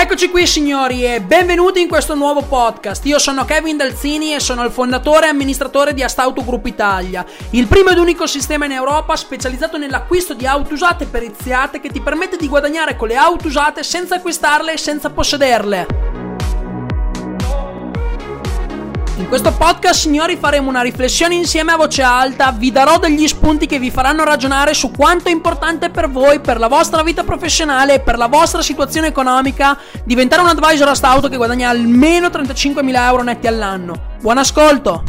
Eccoci qui signori e benvenuti in questo nuovo podcast. Io sono Kevin Dalzini e sono il fondatore e amministratore di Astauto Group Italia, il primo ed unico sistema in Europa specializzato nell'acquisto di auto usate periziate che ti permette di guadagnare con le auto usate senza acquistarle e senza possederle. In questo podcast, signori, faremo una riflessione insieme a voce alta, vi darò degli spunti che vi faranno ragionare su quanto è importante per voi, per la vostra vita professionale e per la vostra situazione economica diventare un advisor a stauto che guadagna almeno 35.000 euro netti all'anno. Buon ascolto!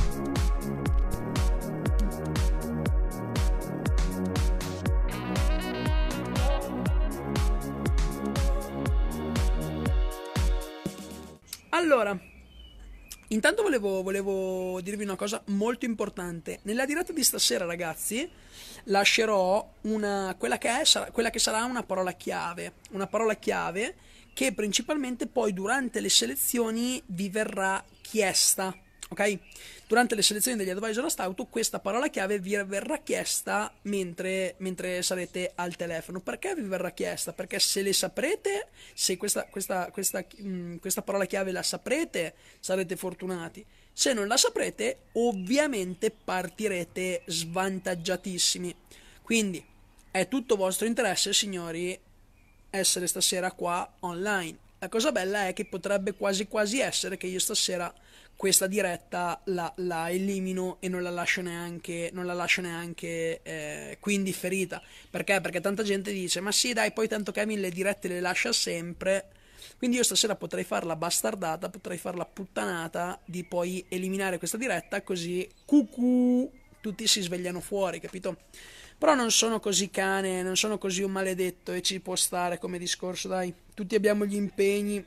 Allora, Intanto volevo, volevo, dirvi una cosa molto importante. Nella diretta di stasera, ragazzi, lascerò una, quella, che è, quella che sarà una parola chiave. Una parola chiave che principalmente poi durante le selezioni vi verrà chiesta ok? Durante le selezioni degli advisor a Stauto questa parola chiave vi verrà chiesta mentre, mentre, sarete al telefono. Perché vi verrà chiesta? Perché se le saprete, se questa, questa, questa, mm, questa parola chiave la saprete, sarete fortunati. Se non la saprete, ovviamente partirete svantaggiatissimi. Quindi è tutto vostro interesse, signori, essere stasera qua online. La cosa bella è che potrebbe quasi quasi essere che io stasera questa diretta la, la, elimino e non la lascio neanche, non la lascio neanche eh, qui indifferita. Perché? Perché tanta gente dice: Ma sì, dai, poi tanto Kevin le dirette le lascia sempre. Quindi io stasera potrei farla bastardata, potrei farla puttanata di poi eliminare questa diretta, così cucù, tutti si svegliano fuori, capito? Però non sono così cane, non sono così un maledetto e ci può stare come discorso, dai. Tutti abbiamo gli impegni.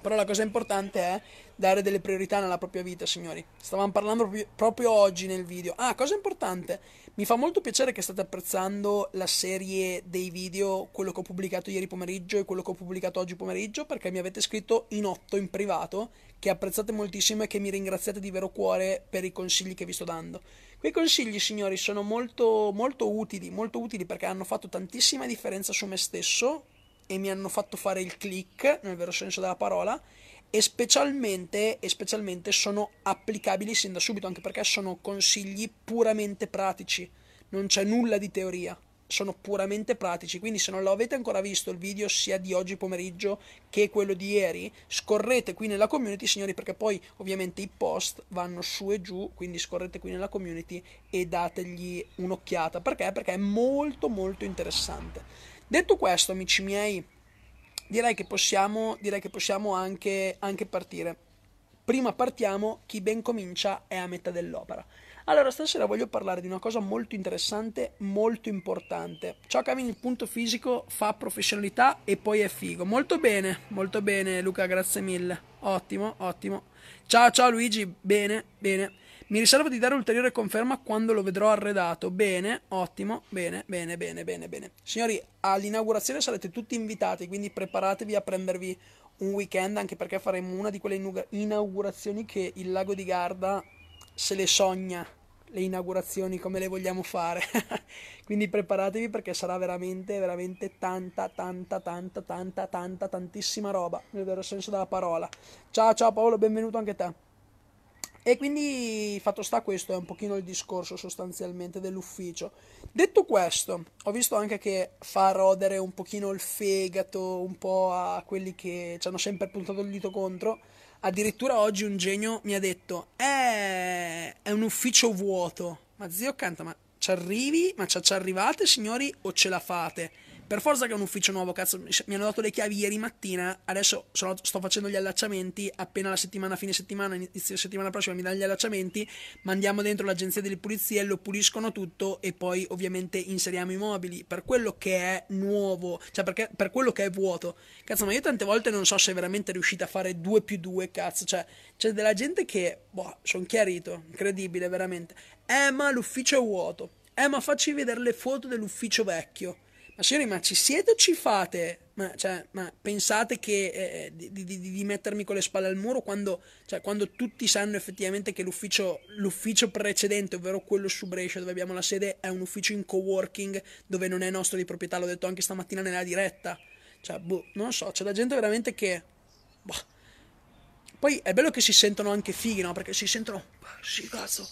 Però la cosa importante è dare delle priorità nella propria vita, signori. Stavamo parlando proprio, oggi nel video. Ah, cosa importante, mi fa molto piacere che state apprezzando la serie dei video, quello che ho pubblicato ieri pomeriggio e quello che ho pubblicato oggi pomeriggio, perché mi avete scritto in otto in privato che apprezzate moltissimo e che mi ringraziate di vero cuore per i consigli che vi sto dando. Quei consigli, signori, sono molto, molto utili, molto utili perché hanno fatto tantissima differenza su me stesso e mi hanno fatto fare il click, nel vero senso della parola, e specialmente, e specialmente sono applicabili sin da subito, anche perché sono consigli puramente pratici, non c'è nulla di teoria, sono puramente pratici, quindi se non lo avete ancora visto il video sia di oggi pomeriggio che quello di ieri, scorrete qui nella community, signori, perché poi ovviamente i post vanno su e giù, quindi scorrete qui nella community e dategli un'occhiata, perché? Perché è molto molto interessante. Detto questo, amici miei, direi che possiamo, direi che possiamo anche, anche partire. Prima partiamo, chi ben comincia è a metà dell'opera. Allora, stasera voglio parlare di una cosa molto interessante, molto importante. Ciao Kevin, il punto fisico fa professionalità e poi è figo. Molto bene, molto bene Luca, grazie mille. Ottimo, ottimo. Ciao, ciao Luigi, bene, bene. Mi riservo di dare ulteriore conferma quando lo vedrò arredato. Bene, ottimo, bene, bene, bene, bene, bene. Signori, all'inaugurazione sarete tutti invitati, quindi preparatevi a prendervi un weekend, anche perché faremo una di quelle inaugurazioni che il lago di Garda se le sogna le inaugurazioni come le vogliamo fare. Quindi preparatevi perché sarà veramente, veramente tanta, tanta, tanta, tanta, tanta, tantissima roba, nel vero senso della parola. Ciao, ciao Paolo, benvenuto anche te. E quindi fatto sta questo è un pochino il discorso sostanzialmente dell'ufficio. Detto questo, ho visto anche che fa rodere un pochino il fegato un po' a quelli che ci hanno sempre puntato il dito contro. Addirittura oggi un genio mi ha detto: eh, è un ufficio vuoto. Ma zio canta, ma ci arrivi? Ma ci arrivate signori o ce la fate? Per forza che è un ufficio nuovo, cazzo, mi hanno dato le chiavi ieri mattina, adesso sono, sto facendo gli allacciamenti, appena la settimana, fine settimana, inizio settimana prossima mi danno gli allacciamenti, mandiamo dentro l'agenzia delle pulizie, lo puliscono tutto e poi ovviamente inseriamo i mobili. Per quello che è nuovo, cioè perché, per quello che è vuoto. Cazzo, ma io tante volte non so se veramente riuscite a fare 2 più 2, cazzo, cioè c'è della gente che, boh, sono chiarito, incredibile veramente. Eh, ma l'ufficio è vuoto. Eh, ma facci vedere le foto dell'ufficio vecchio. Ma signori, ma ci siete o ci fate? Ma, cioè, ma pensate che, eh, di, di, di, mettermi con le spalle al muro quando, cioè, quando tutti sanno effettivamente che l'ufficio, l'ufficio, precedente, ovvero quello su Brescia dove abbiamo la sede, è un ufficio in coworking dove non è nostro di proprietà, l'ho detto anche stamattina nella diretta. Cioè, boh, non so, c'è la gente veramente che... Boh. Poi è bello che si sentono anche fighi, no? Perché si sentono... Sì, cazzo,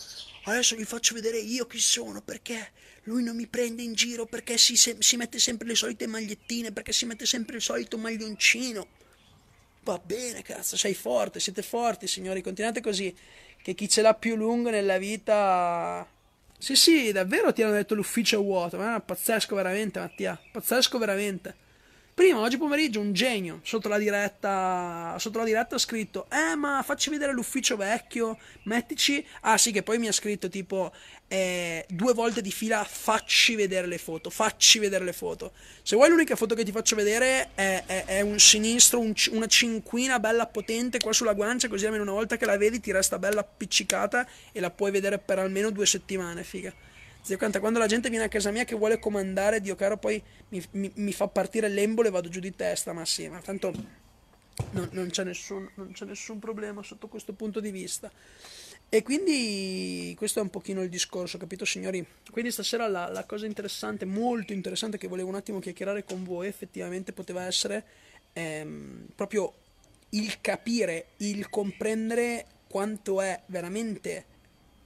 adesso vi faccio vedere io chi sono, perché lui non mi prende in giro, perché si, se, si mette sempre le solite magliettine, perché si mette sempre il solito maglioncino. Va bene, cazzo, sei forte, siete forti, signori, continuate così, che chi ce l'ha più lungo nella vita... Sì, sì, davvero ti hanno detto l'ufficio vuoto, ma è pazzesco veramente, Mattia, pazzesco veramente. Prima, oggi pomeriggio, un genio sotto la diretta, sotto la diretta ha scritto: Eh, ma facci vedere l'ufficio vecchio, mettici. Ah, sì, che poi mi ha scritto tipo eh, due volte di fila: Facci vedere le foto, facci vedere le foto. Se vuoi, l'unica foto che ti faccio vedere è, è, è un sinistro, un, una cinquina bella potente qua sulla guancia, così almeno una volta che la vedi ti resta bella appiccicata e la puoi vedere per almeno due settimane, figa. Zio Canta, quando la gente viene a casa mia che vuole comandare, Dio caro, poi mi, mi, mi fa partire l'embolo e vado giù di testa, ma sì, ma tanto non, non, c'è nessun, non c'è nessun problema sotto questo punto di vista. E quindi questo è un pochino il discorso, capito signori? Quindi stasera la, la, cosa interessante, molto interessante che volevo un attimo chiacchierare con voi effettivamente poteva essere ehm, proprio il capire, il comprendere quanto è veramente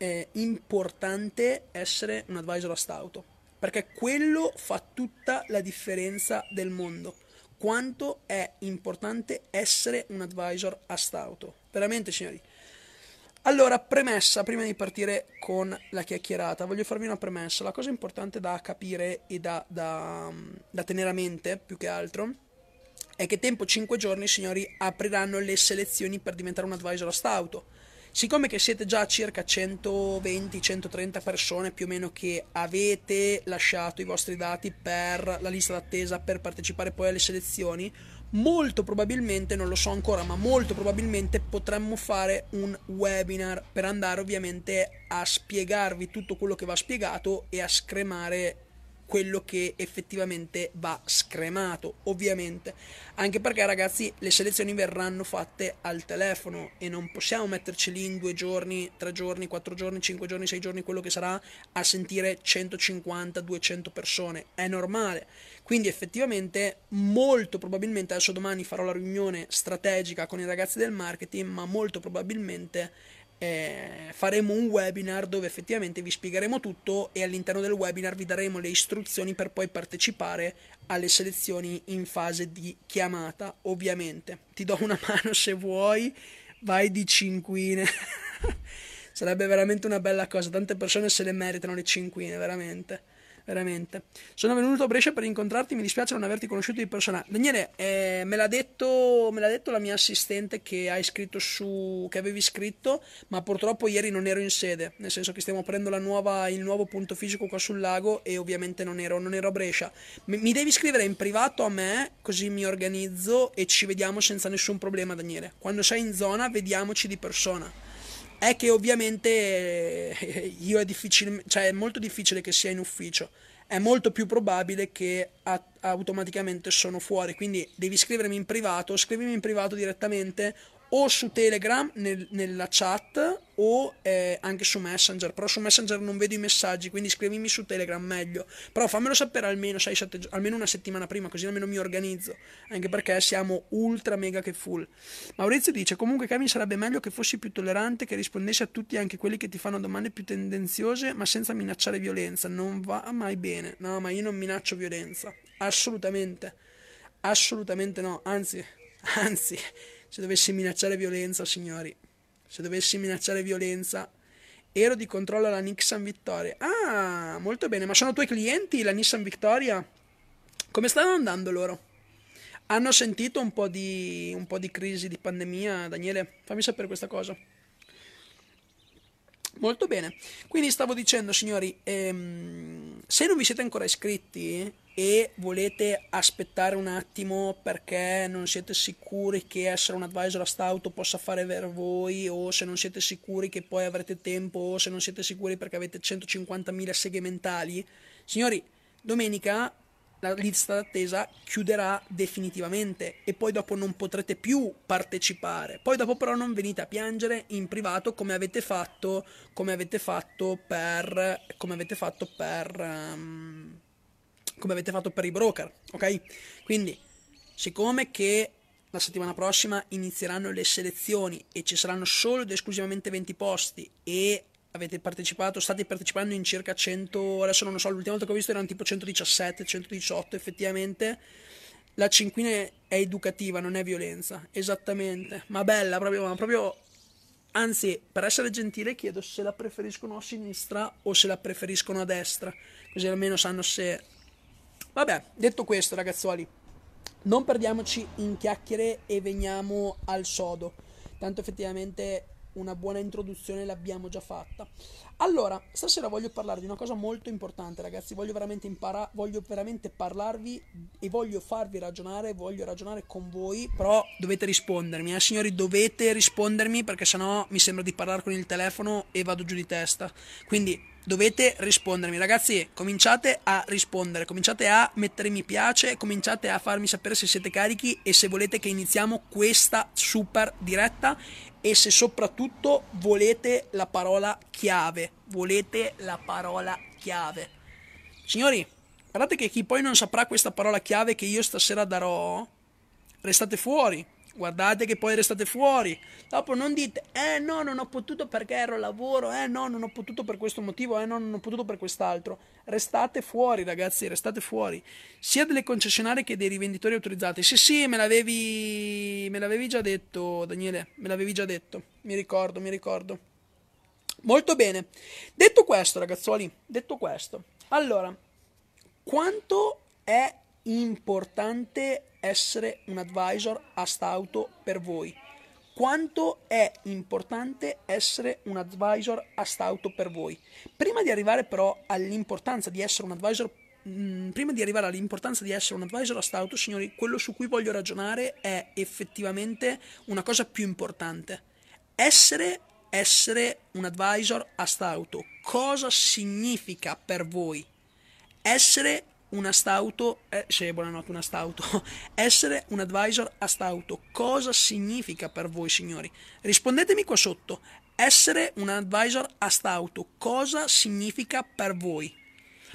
è importante essere un advisor a stauto, perché quello fa tutta la differenza del mondo. Quanto è importante essere un advisor a stauto. Veramente, signori. Allora, premessa, prima di partire con la chiacchierata, voglio farvi una premessa. La cosa importante da capire e da, da, da tenere a mente, più che altro, è che tempo 5 giorni, signori, apriranno le selezioni per diventare un advisor a stauto Siccome che siete già circa 120-130 persone più o meno che avete lasciato i vostri dati per la lista d'attesa per partecipare poi alle selezioni, molto probabilmente, non lo so ancora, ma molto probabilmente potremmo fare un webinar per andare ovviamente a spiegarvi tutto quello che va spiegato e a scremare quello che effettivamente va scremato, ovviamente. Anche perché, ragazzi, le selezioni verranno fatte al telefono e non possiamo metterci lì in due giorni, tre giorni, quattro giorni, cinque giorni, sei giorni, quello che sarà, a sentire 150, 200 persone. È normale. Quindi, effettivamente, molto probabilmente, adesso domani farò la riunione strategica con i ragazzi del marketing, ma molto probabilmente eh, faremo un webinar dove effettivamente vi spiegheremo tutto e all'interno del webinar vi daremo le istruzioni per poi partecipare alle selezioni in fase di chiamata, ovviamente. Ti do una mano se vuoi, vai di cinquine. Sarebbe veramente una bella cosa, tante persone se le meritano le cinquine, veramente veramente. Sono venuto a Brescia per incontrarti, mi dispiace non averti conosciuto di persona. Daniele, eh, me, l'ha detto, me l'ha detto la mia assistente che hai scritto su, che avevi scritto, ma purtroppo ieri non ero in sede, nel senso che stiamo aprendo nuova, il nuovo punto fisico qua sul lago e ovviamente non ero, non ero a Brescia. Mi, mi devi scrivere in privato a me, così mi organizzo e ci vediamo senza nessun problema, Daniele. Quando sei in zona, vediamoci di persona è che ovviamente eh, io è difficile, cioè è molto difficile che sia in ufficio. È molto più probabile che automaticamente sono fuori. Quindi devi scrivermi in privato, scrivimi in privato direttamente o su Telegram nel, nella chat o eh, anche su Messenger. Però su Messenger non vedo i messaggi, quindi scrivimi su Telegram meglio. Però fammelo sapere almeno, 6, 7, almeno una settimana prima, così almeno mi organizzo. Anche perché siamo ultra mega che full. Maurizio dice: Comunque, Kevin, sarebbe meglio che fossi più tollerante, che rispondessi a tutti, anche quelli che ti fanno domande più tendenziose, ma senza minacciare violenza. Non va mai bene. No, ma io non minaccio violenza. Assolutamente. Assolutamente no. Anzi, anzi se dovessi minacciare violenza, signori, se dovessi minacciare violenza, ero di controllo alla Nissan Vittoria. Ah, molto bene, ma sono tuoi clienti la Nissan Vittoria? Come stanno andando loro? Hanno sentito un po' di, un po di crisi di pandemia, Daniele? Fammi sapere questa cosa. Molto bene, quindi stavo dicendo signori, ehm, se non vi siete ancora iscritti e volete aspettare un attimo perché non siete sicuri che essere un advisor a stauto possa fare per voi o se non siete sicuri che poi avrete tempo o se non siete sicuri perché avete 150.000 seghe mentali, signori, domenica la lista d'attesa chiuderà definitivamente e poi dopo non potrete più partecipare. Poi dopo però non venite a piangere in privato come avete fatto, come avete fatto per come avete fatto per um, come avete fatto per i broker, ok? Quindi siccome che la settimana prossima inizieranno le selezioni e ci saranno solo ed esclusivamente 20 posti e avete partecipato, state partecipando in circa 100, adesso non lo so, l'ultima volta che ho visto erano tipo 117, 118 effettivamente. La cinquina è educativa, non è violenza, esattamente, ma bella proprio, ma proprio anzi, per essere gentile chiedo se la preferiscono a sinistra o se la preferiscono a destra, così almeno sanno se Vabbè, detto questo, ragazzuoli, non perdiamoci in chiacchiere e veniamo al sodo. Tanto effettivamente una buona introduzione l'abbiamo già fatta. Allora, stasera voglio parlare di una cosa molto importante, ragazzi. Voglio veramente imparare, voglio veramente parlarvi e voglio farvi ragionare, voglio ragionare con voi, però dovete rispondermi, eh signori, dovete rispondermi perché sennò mi sembra di parlare con il telefono e vado giù di testa. Quindi dovete rispondermi. Ragazzi, cominciate a rispondere, cominciate a mettere mi piace, cominciate a farmi sapere se siete carichi e se volete che iniziamo questa super diretta e se soprattutto volete la parola chiave. Volete la parola chiave. Signori, guardate che chi poi non saprà questa parola chiave che io stasera darò, restate fuori guardate che poi restate fuori. Dopo non dite, eh no, non ho potuto perché ero al lavoro, eh no, non ho potuto per questo motivo, eh no, non ho potuto per quest'altro. Restate fuori, ragazzi, restate fuori. Sia delle concessionarie che dei rivenditori autorizzati. Sì, sì, me l'avevi, me l'avevi già detto, Daniele, me l'avevi già detto. Mi ricordo, mi ricordo. Molto bene. Detto questo, ragazzuoli, detto questo. Allora, quanto è importante essere un advisor a stauto per voi? Quanto è importante essere un advisor a stauto per voi? Prima di arrivare però all'importanza di essere un advisor mh, mm, prima di arrivare all'importanza di essere un advisor a stauto, signori, quello su cui voglio ragionare è effettivamente una cosa più importante. Essere, essere un advisor a stauto. Cosa significa per voi? Essere una stauto, eh, sì, buonanotte, una stauto, essere un advisor a stauto, cosa significa per voi signori? Rispondetemi qua sotto, essere un advisor a stauto, cosa significa per voi?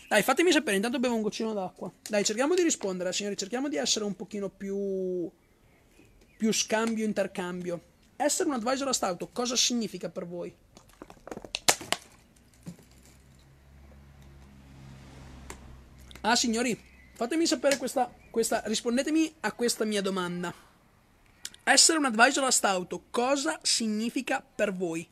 Dai, fatemi sapere, intanto bevo un goccino d'acqua. Dai, cerchiamo di rispondere, signori, cerchiamo di essere un pochino più, più scambio, intercambio. Essere un advisor a stauto, cosa significa per voi? Ah, signori, fatemi sapere questa, questa, rispondetemi a questa mia domanda. Essere un advisor a stauto, cosa significa per voi?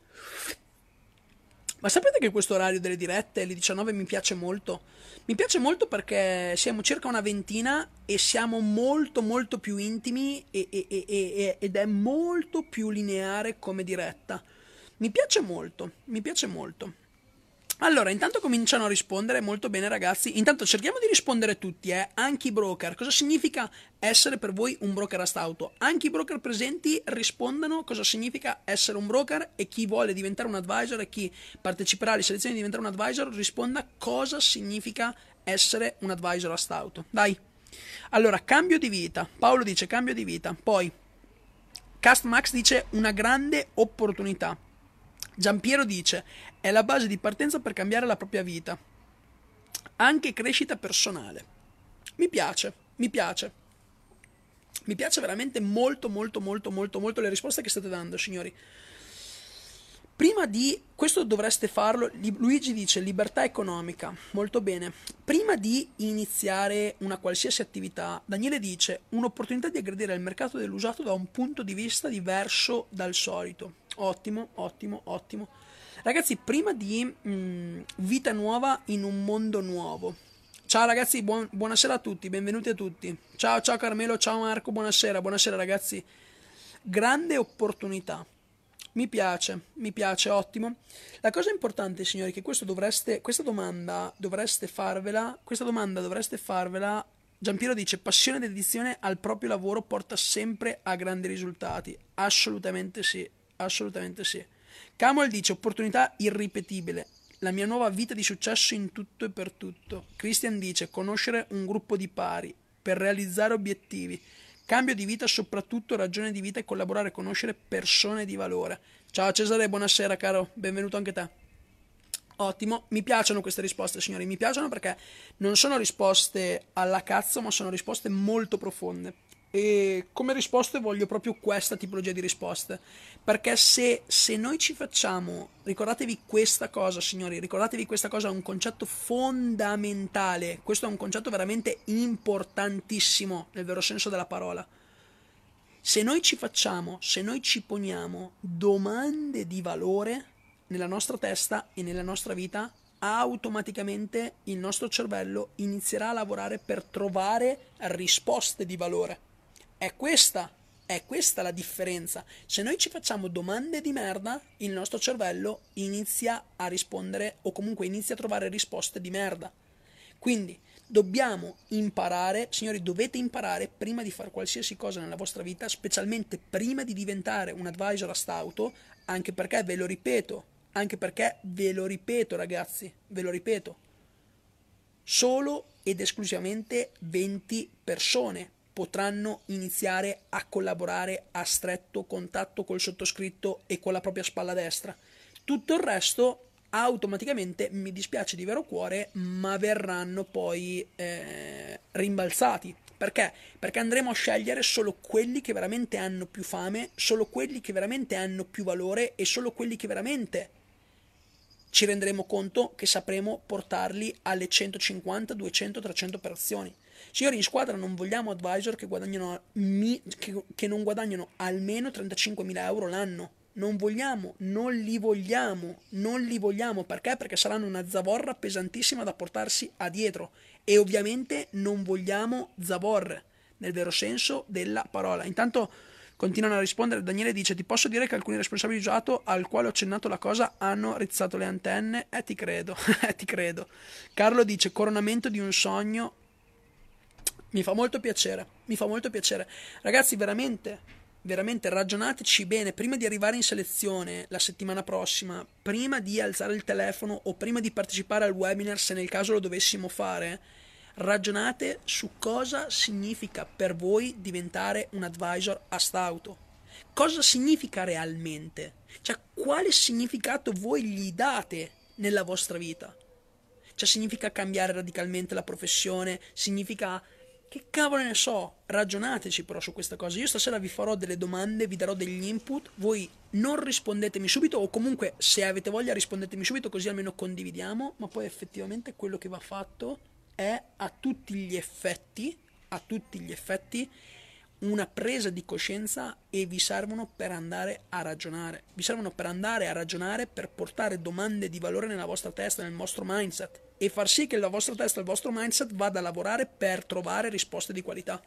Ma sapete che questo orario delle dirette, alle 19, mi piace molto? Mi piace molto perché siamo circa una ventina e siamo molto molto più intimi e, e, e, ed è molto più lineare come diretta. Mi piace molto, mi piace molto. Allora, intanto cominciano a rispondere molto bene ragazzi. Intanto cerchiamo di rispondere tutti, eh. Anche i broker. Cosa significa essere per voi un broker a stauto? Anche i broker presenti rispondano cosa significa essere un broker e chi vuole diventare un advisor e chi parteciperà alle selezioni di diventare un advisor risponda cosa significa essere un advisor a stauto. Dai. Allora, cambio di vita. Paolo dice cambio di vita. Poi Cast Max dice una grande opportunità. Giampiero dice è la base di partenza per cambiare la propria vita. Anche crescita personale. Mi piace, mi piace. Mi piace veramente molto, molto, molto, molto, molto le risposte che state dando, signori. Prima di questo dovreste farlo. Luigi dice libertà economica. Molto bene. Prima di iniziare una qualsiasi attività, Daniele dice un'opportunità di aggredire il mercato dell'usato da un punto di vista diverso dal solito. Ottimo, ottimo, ottimo. Ragazzi, prima di mh, mm, vita nuova in un mondo nuovo. Ciao ragazzi, buon, buonasera a tutti, benvenuti a tutti. Ciao, ciao Carmelo, ciao Marco, buonasera, buonasera ragazzi. Grande opportunità. Mi piace, mi piace, ottimo. La cosa importante, signori, che dovreste, questa domanda dovreste farvela, questa domanda dovreste farvela Giampiero dice passione ed dedizione al proprio lavoro porta sempre a grandi risultati. Assolutamente sì, assolutamente sì. Camel dice opportunità irripetibile, la mia nuova vita di successo in tutto e per tutto. Christian dice conoscere un gruppo di pari per realizzare obiettivi. Cambio di vita, soprattutto ragione di vita e collaborare conoscere persone di valore. Ciao Cesare, buonasera caro, benvenuto anche te. Ottimo, mi piacciono queste risposte signori, mi piacciono perché non sono risposte alla cazzo ma sono risposte molto profonde E come risposte voglio proprio questa tipologia di risposte. Perché se, se noi ci facciamo, ricordatevi questa cosa, signori, ricordatevi questa cosa, è un concetto fondamentale. Questo è un concetto veramente importantissimo nel vero senso della parola. Se noi ci facciamo, se noi ci poniamo domande di valore nella nostra testa e nella nostra vita, automaticamente il nostro cervello inizierà a lavorare per trovare risposte di valore. È questa, è questa la differenza. Se noi ci facciamo domande di merda, il nostro cervello inizia a rispondere o comunque inizia a trovare risposte di merda. Quindi dobbiamo imparare, signori, dovete imparare prima di fare qualsiasi cosa nella vostra vita, specialmente prima di diventare un advisor a stauto, anche perché ve lo ripeto, anche perché ve lo ripeto ragazzi, ve lo ripeto, solo ed esclusivamente 20 persone potranno iniziare a collaborare a stretto contatto col sottoscritto e con la propria spalla destra. Tutto il resto automaticamente, mi dispiace di vero cuore, ma verranno poi eh, rimbalzati. Perché? Perché andremo a scegliere solo quelli che veramente hanno più fame, solo quelli che veramente hanno più valore e solo quelli che veramente ci renderemo conto che sapremo portarli alle 150, 200, 300 operazioni. Signori, in squadra non vogliamo advisor che, che, che non guadagnano almeno 35.000 euro l'anno. Non vogliamo, non li vogliamo, non li vogliamo perché? Perché saranno una zavorra pesantissima da portarsi a dietro e ovviamente non vogliamo zavorre nel vero senso della parola. Intanto Continuano a rispondere. Daniele dice: Ti posso dire che alcuni responsabili di usato al quale ho accennato la cosa hanno rizzato le antenne? Eh, ti credo, eh, ti credo. Carlo dice: Coronamento di un sogno. Mi fa molto piacere, mi fa molto piacere. Ragazzi, veramente, veramente ragionateci bene prima di arrivare in selezione la settimana prossima, prima di alzare il telefono o prima di partecipare al webinar, se nel caso lo dovessimo fare ragionate su cosa significa per voi diventare un advisor a stauto. Cosa significa realmente? Cioè, quale significato voi gli date nella vostra vita? Cioè, significa cambiare radicalmente la professione? Significa... Che cavolo ne so? Ragionateci però su questa cosa. Io stasera vi farò delle domande, vi darò degli input. Voi non rispondetemi subito, o comunque se avete voglia rispondetemi subito, così almeno condividiamo. Ma poi effettivamente quello che va fatto è a tutti gli effetti, a tutti gli effetti una presa di coscienza e vi servono per andare a ragionare. Vi servono per andare a ragionare, per portare domande di valore nella vostra testa, nel vostro mindset e far sì che la vostra testa il vostro mindset vada a lavorare per trovare risposte di qualità.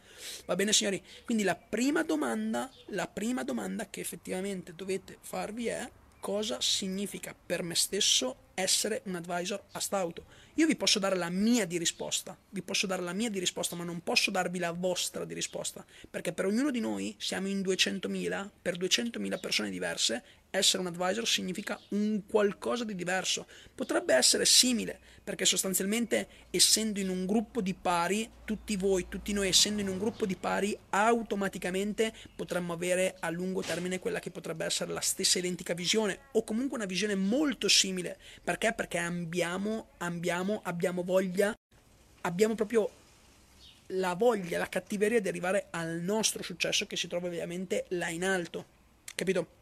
Va bene, signori? Quindi la prima domanda, la prima domanda che effettivamente dovete farvi è cosa significa per me stesso essere un advisor a stauto. Io vi posso dare la mia di risposta, vi posso dare la mia di risposta, ma non posso darvi la vostra di risposta, perché per ognuno di noi siamo in 200.000, per 200.000 persone diverse essere un advisor significa un qualcosa di diverso. Potrebbe essere simile, perché sostanzialmente essendo in un gruppo di pari, tutti voi, tutti noi essendo in un gruppo di pari, automaticamente potremmo avere a lungo termine quella che potrebbe essere la stessa identica visione o comunque una visione molto simile. Perché? Perché abbiamo, abbiamo, abbiamo voglia, abbiamo proprio la voglia, la cattiveria di arrivare al nostro successo che si trova ovviamente là in alto. Capito?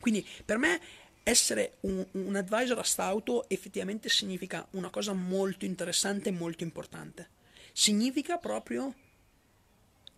Quindi per me essere un, un advisor a stauto effettivamente significa una cosa molto interessante e molto importante. Significa proprio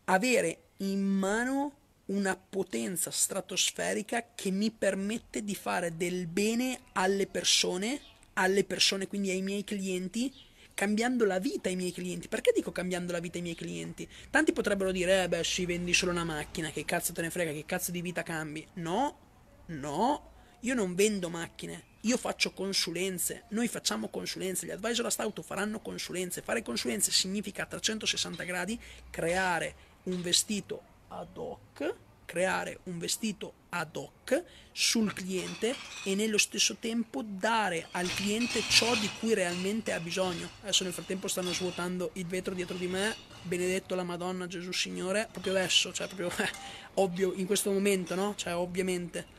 avere in mano una potenza stratosferica che mi permette di fare del bene alle persone, alle persone quindi ai miei clienti, cambiando la vita ai miei clienti. Perché dico cambiando la vita ai miei clienti? Tanti potrebbero dire, eh beh, si vendi solo una macchina, che cazzo te ne frega, che cazzo di vita cambi? No, No, io non vendo macchine, io faccio consulenze, noi facciamo consulenze, gli advisor a stauto faranno consulenze, fare consulenze significa a 360 gradi creare un vestito ad hoc, creare un vestito ad hoc sul cliente e nello stesso tempo dare al cliente ciò di cui realmente ha bisogno. Adesso nel frattempo stanno svuotando il vetro dietro di me, benedetto la Madonna Gesù Signore, proprio adesso, cioè proprio eh, ovvio in questo momento, no? Cioè ovviamente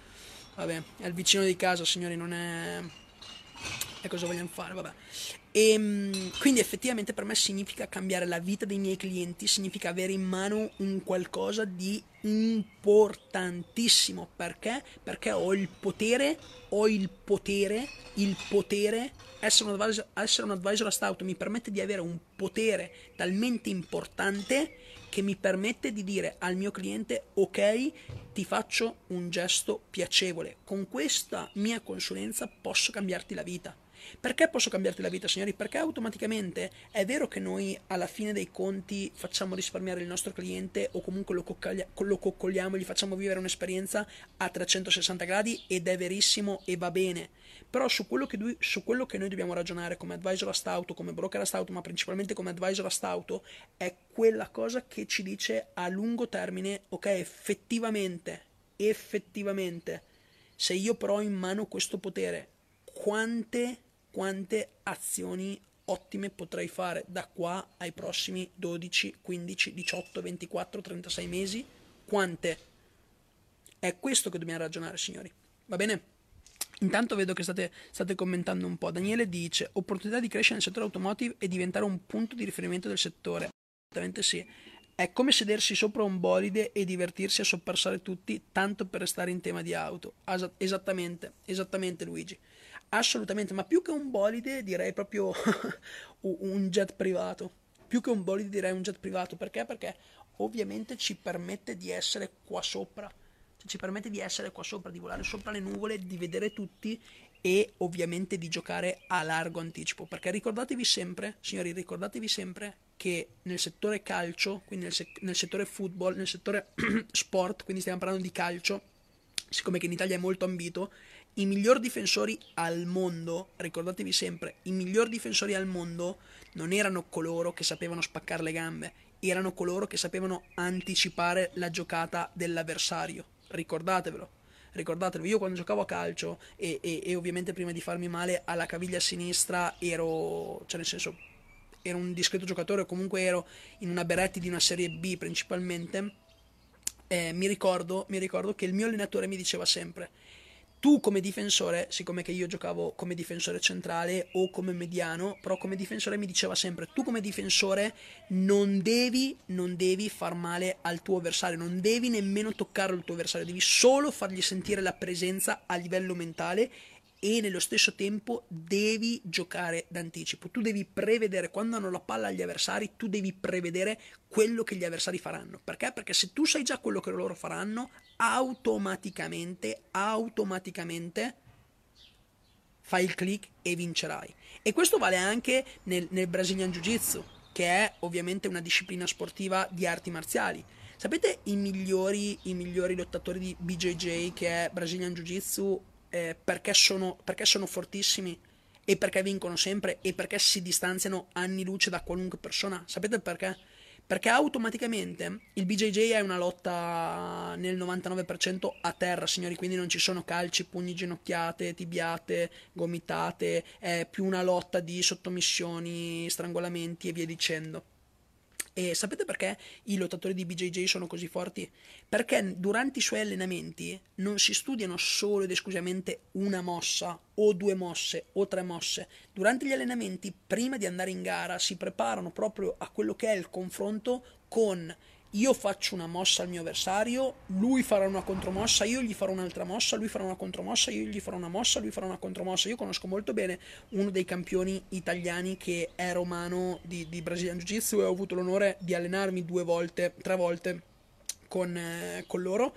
Vabbè, è il vicino di casa, signori, non è... E cosa vogliamo fare? Vabbè. E ehm, quindi effettivamente per me significa cambiare la vita dei miei clienti, significa avere in mano un qualcosa di importantissimo. Perché? Perché ho il potere, ho il potere, il potere, essere un advisor, essere un advisor a stout mi permette di avere un potere talmente importante che mi permette di dire al mio cliente ok ti faccio un gesto piacevole con questa mia consulenza posso cambiarti la vita perché posso cambiarti la vita, signori? Perché automaticamente è vero che noi alla fine dei conti facciamo risparmiare il nostro cliente o comunque lo, coccaglia- lo coccoliamo gli facciamo vivere un'esperienza a 360 gradi ed è verissimo e va bene. Però su quello che, du- su quello che noi dobbiamo ragionare come advisor a stauto, come broker a stauto, ma principalmente come advisor a stauto, è quella cosa che ci dice a lungo termine, ok, effettivamente, effettivamente, se io però ho in mano questo potere, quante quante azioni ottime potrei fare da qua ai prossimi 12, 15, 18, 24, 36 mesi? Quante? È questo che dobbiamo ragionare, signori. Va bene? Intanto vedo che state, state, commentando un po'. Daniele dice: opportunità di crescere nel settore automotive e diventare un punto di riferimento del settore. Assolutamente sì. È come sedersi sopra un bolide e divertirsi a soppassare tutti, tanto per restare in tema di auto. Esattamente, esattamente Luigi. Assolutamente, ma più che un bolide direi proprio un jet privato. Più che un bolide direi un jet privato. Perché? Perché ovviamente ci permette di essere qua sopra. Cioè, ci permette di essere qua sopra, di volare sopra le nuvole, di vedere tutti e ovviamente di giocare a largo anticipo. Perché ricordatevi sempre, signori, ricordatevi sempre che nel settore calcio, quindi nel, se- nel settore football, nel settore sport, quindi stiamo parlando di calcio, siccome che in Italia è molto ambito, i miglior difensori al mondo, ricordatevi sempre, i miglior difensori al mondo non erano coloro che sapevano spaccare le gambe, erano coloro che sapevano anticipare la giocata dell'avversario. Ricordatevelo. Ricordatevi, io quando giocavo a calcio e, e, e ovviamente prima di farmi male alla caviglia sinistra ero, cioè nel senso, ero un discreto giocatore o comunque ero in una Beretti di una serie B principalmente, eh, mi, ricordo, mi ricordo che il mio allenatore mi diceva sempre tu come difensore, siccome che io giocavo come difensore centrale o come mediano, però come difensore mi diceva sempre, tu come difensore non devi, non devi far male al tuo avversario, non devi nemmeno toccare il tuo avversario, devi solo fargli sentire la presenza a livello mentale e nello stesso tempo devi giocare d'anticipo. Tu devi prevedere quando hanno la palla agli avversari, tu devi prevedere quello che gli avversari faranno. Perché? Perché se tu sai già quello che loro faranno, automaticamente, automaticamente fai il click e vincerai. E questo vale anche nel, nel Brazilian Jiu-Jitsu, che è ovviamente una disciplina sportiva di arti marziali. Sapete i migliori, i migliori lottatori di BJJ, che è Brazilian Jiu-Jitsu, eh, perché, sono, perché sono fortissimi e perché vincono sempre e perché si distanziano anni luce da qualunque persona. Sapete perché? Perché automaticamente il BJJ è una lotta nel 99% a terra, signori, quindi non ci sono calci, pugni, ginocchiate, tibiate, gomitate, è più una lotta di sottomissioni, strangolamenti e via dicendo. E sapete perché i lottatori di BJJ sono così forti? Perché durante i suoi allenamenti non si studiano solo ed esclusivamente una mossa o due mosse o tre mosse. Durante gli allenamenti, prima di andare in gara, si preparano proprio a quello che è il confronto con io faccio una mossa al mio avversario, lui farà una contromossa, io gli farò un'altra mossa, lui farà una contromossa, io gli farò una mossa, lui farà una contromossa. Io conosco molto bene uno dei campioni italiani che è romano di, di Brazilian Jiu-Jitsu e ho avuto l'onore di allenarmi due volte, tre volte con, eh, con loro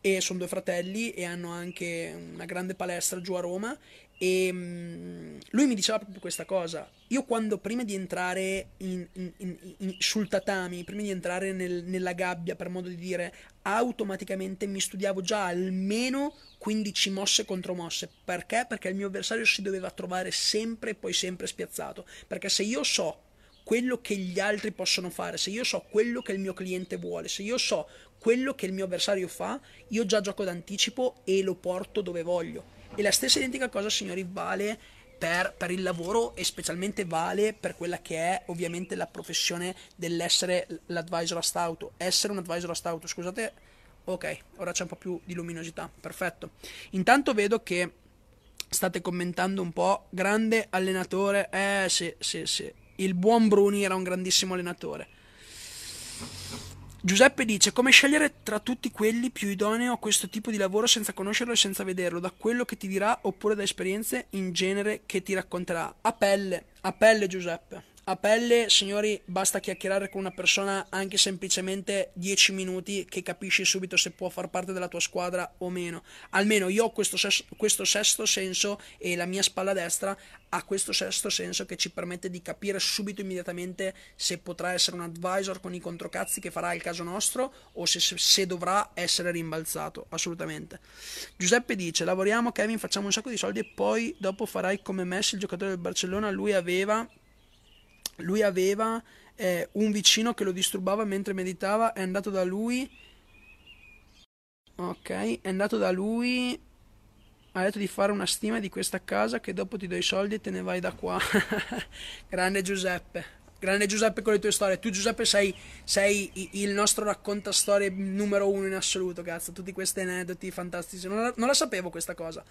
e sono due fratelli e hanno anche una grande palestra giù a Roma e um, lui mi diceva proprio questa cosa io quando prima di entrare in, in, in, sul tatami prima di entrare nel, nella gabbia per modo di dire automaticamente mi studiavo già almeno 15 mosse contro mosse perché? perché il mio avversario si doveva trovare sempre e poi sempre spiazzato perché se io so quello che gli altri possono fare, se io so quello che il mio cliente vuole, se io so quello che il mio avversario fa, io già gioco d'anticipo e lo porto dove voglio. E la stessa identica cosa, signori, vale per, per, il lavoro e specialmente vale per quella che è ovviamente la professione dell'essere l'advisor a stauto. Essere un advisor a stauto, scusate, ok, ora c'è un po' più di luminosità, perfetto. Intanto vedo che State commentando un po'. Grande allenatore. Eh sì, sì, sì. Il buon Bruni era un grandissimo allenatore. Giuseppe dice come scegliere tra tutti quelli più idoneo a questo tipo di lavoro senza conoscerlo e senza vederlo, da quello che ti dirà oppure da esperienze in genere che ti racconterà. A pelle, a pelle Giuseppe. A pelle, signori, basta chiacchierare con una persona anche semplicemente 10 minuti che capisci subito se può far parte della tua squadra o meno. Almeno io ho questo, sesto, questo sesto senso e la mia spalla destra ha questo sesto senso che ci permette di capire subito immediatamente se potrà essere un advisor con i controcazzi che farà il caso nostro o se, se dovrà essere rimbalzato. Assolutamente. Giuseppe dice: Lavoriamo, Kevin, facciamo un sacco di soldi e poi dopo farai come Messi, il giocatore del Barcellona. Lui aveva lui aveva eh, un vicino che lo disturbava mentre meditava, è andato da lui. Ok, è andato da lui. Ha detto di fare una stima di questa casa che dopo ti do i soldi e te ne vai da qua. Grande Giuseppe. Grande Giuseppe con le tue storie. Tu, Giuseppe, sei, sei il nostro raccontastorie numero uno in assoluto, cazzo. Tutti questi aneddoti fantastici. Non la, non la, sapevo questa cosa.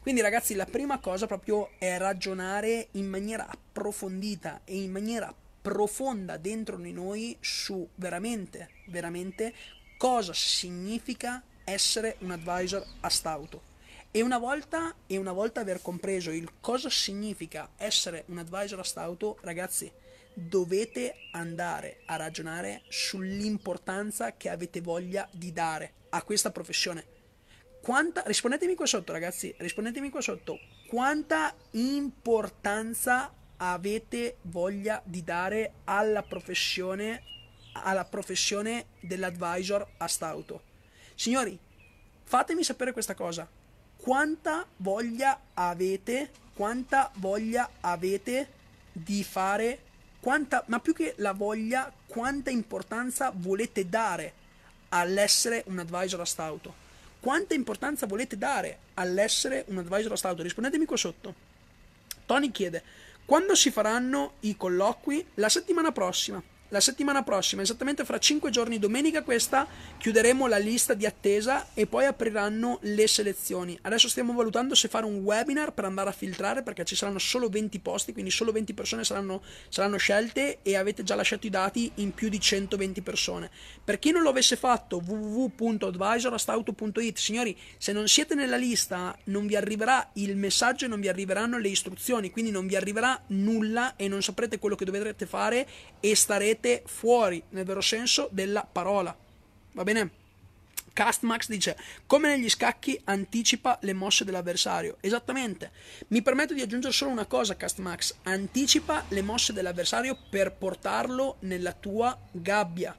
Quindi, ragazzi, la prima cosa proprio è ragionare in maniera approfondita e in maniera profonda dentro di noi su veramente, veramente cosa significa essere un advisor a stauto. E una volta, e una volta aver compreso il cosa significa essere un advisor a stauto, ragazzi, dovete andare a ragionare sull'importanza che avete voglia di dare a questa professione. Quanta, rispondetemi qua sotto, ragazzi, rispondetemi qua sotto. Quanta importanza avete voglia di dare alla professione, alla professione dell'advisor a stauto? Signori, fatemi sapere questa cosa. Quanta voglia avete, quanta voglia avete di fare quanta, ma più che la voglia, quanta importanza volete dare all'essere un advisor a stauto? Quanta importanza volete dare all'essere un advisor a stauto? Rispondetemi qua sotto. Tony chiede, quando si faranno i colloqui? La settimana prossima la settimana prossima, esattamente fra 5 giorni, domenica questa, chiuderemo la lista di attesa e poi apriranno le selezioni. Adesso stiamo valutando se fare un webinar per andare a filtrare perché ci saranno solo 20 posti, quindi solo 20 persone saranno, saranno scelte e avete già lasciato i dati in più di 120 persone. Per chi non lo avesse fatto, www.advisorastauto.it, signori, se non siete nella lista non vi arriverà il messaggio e non vi arriveranno le istruzioni, quindi non vi arriverà nulla e non saprete quello che dovrete fare e starete siete fuori nel vero senso della parola. Va bene? Castmax dice: Come negli scacchi anticipa le mosse dell'avversario. Esattamente. Mi permetto di aggiungere solo una cosa, Castmax: anticipa le mosse dell'avversario per portarlo nella tua gabbia.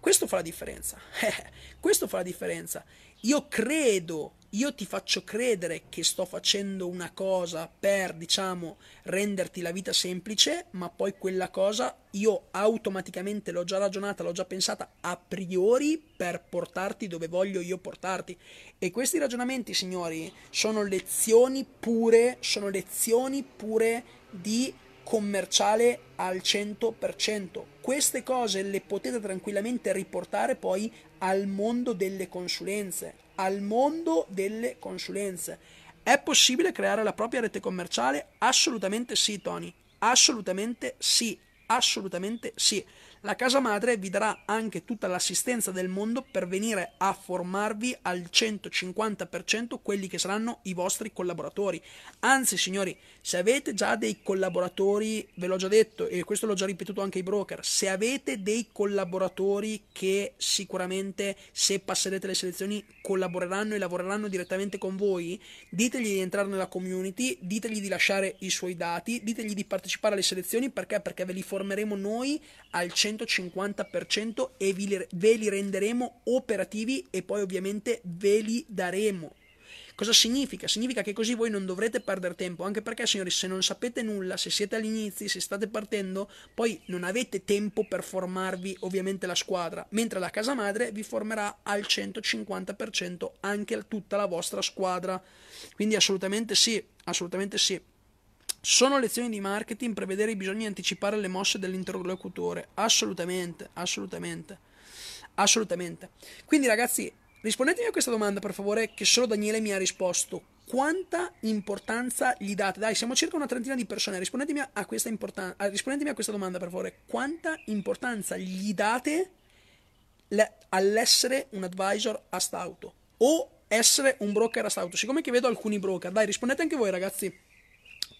Questo fa la differenza. Questo fa la differenza. Io credo io ti faccio credere che sto facendo una cosa per, diciamo, renderti la vita semplice, ma poi quella cosa io automaticamente l'ho già ragionata, l'ho già pensata a priori per portarti dove voglio io portarti. E questi ragionamenti, signori, sono lezioni pure, sono lezioni pure di commerciale al 100%. Queste cose le potete tranquillamente riportare poi al mondo delle consulenze, al mondo delle consulenze. È possibile creare la propria rete commerciale? Assolutamente sì, Tony. Assolutamente sì. Assolutamente sì la casa madre vi darà anche tutta l'assistenza del mondo per venire a formarvi al 150% quelli che saranno i vostri collaboratori. Anzi, signori, se avete già dei collaboratori, ve l'ho già detto e questo l'ho già ripetuto anche ai broker, se avete dei collaboratori che sicuramente se passerete le selezioni collaboreranno e lavoreranno direttamente con voi, ditegli di entrare nella community, ditegli di lasciare i suoi dati, ditegli di partecipare alle selezioni perché? Perché ve li formeremo noi al 150% 150% e ve li renderemo operativi e poi ovviamente ve li daremo. Cosa significa? Significa che così voi non dovrete perdere tempo, anche perché signori se non sapete nulla, se siete agli inizi, se state partendo, poi non avete tempo per formarvi ovviamente la squadra, mentre la casa madre vi formerà al 150% anche tutta la vostra squadra. Quindi assolutamente sì, assolutamente sì. Sono lezioni di marketing prevedere i bisogni e anticipare le mosse dell'interlocutore? Assolutamente, assolutamente, assolutamente. Quindi ragazzi, rispondetemi a questa domanda per favore che solo Daniele mi ha risposto. Quanta importanza gli date? Dai, siamo circa una trentina di persone. Rispondetemi a questa, importan- rispondetemi a questa domanda per favore. Quanta importanza gli date le- all'essere un advisor a stauto o essere un broker a stauto? Siccome che vedo alcuni broker, dai, rispondete anche voi ragazzi.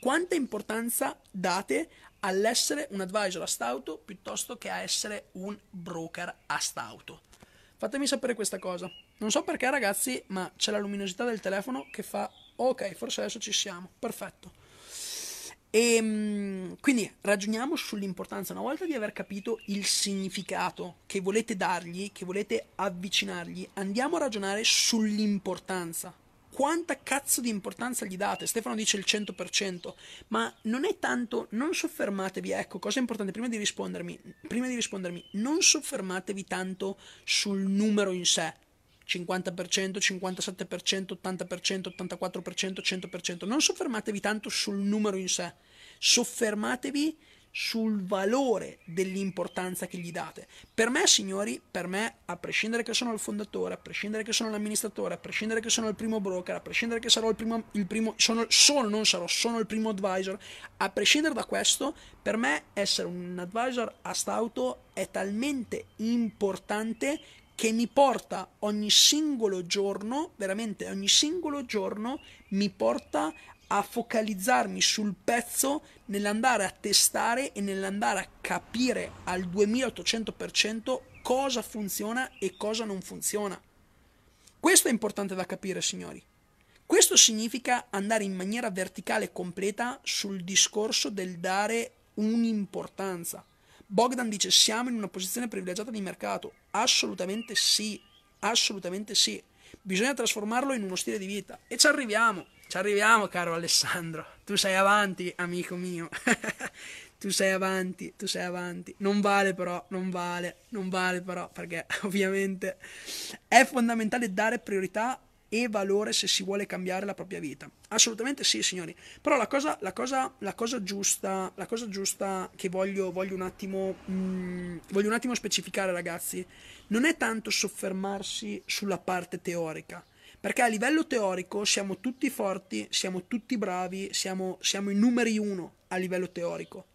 Quanta importanza date all'essere un advisor a stauto piuttosto che a essere un broker a stauto? Fatemi sapere questa cosa. Non so perché ragazzi, ma c'è la luminosità del telefono che fa ok, forse adesso ci siamo. Perfetto. E ehm, quindi ragioniamo sull'importanza, una volta di aver capito il significato che volete dargli, che volete avvicinargli, andiamo a ragionare sull'importanza. Quanta cazzo di importanza gli date? Stefano dice il 100%, ma non è tanto, non soffermatevi, ecco, cosa importante, prima di rispondermi, prima di rispondermi, non soffermatevi tanto sul numero in sé, 50%, 57%, 80%, 84%, 100%. Non soffermatevi tanto sul numero in sé, soffermatevi sul valore dell'importanza che gli date. Per me, signori, per me, a prescindere che sono il fondatore, a prescindere che sono l'amministratore, a prescindere che sono il primo broker, a prescindere che sarò il primo, il primo sono, sono, non sarò, sono il primo advisor, a prescindere da questo, per me essere un advisor a stauto è talmente importante che mi porta ogni singolo giorno, veramente ogni singolo giorno, mi porta a focalizzarmi sul pezzo nell'andare a testare e nell'andare a capire al 2800% cosa funziona e cosa non funziona. Questo è importante da capire, signori. Questo significa andare in maniera verticale e completa sul discorso del dare un'importanza. Bogdan dice siamo in una posizione privilegiata di mercato. Assolutamente sì, assolutamente sì. Bisogna trasformarlo in uno stile di vita e ci arriviamo, ci arriviamo caro Alessandro. Tu sei avanti, amico mio. tu sei avanti, tu sei avanti. Non vale però, non vale, non vale però perché ovviamente è fondamentale dare priorità e valore se si vuole cambiare la propria vita. Assolutamente sì, signori. Però la cosa, la cosa, la cosa giusta, la cosa giusta che voglio, voglio, un attimo, mh, mm, voglio un attimo specificare, ragazzi, non è tanto soffermarsi sulla parte teorica. Perché a livello teorico siamo tutti forti, siamo tutti bravi, siamo, siamo i numeri uno a livello teorico.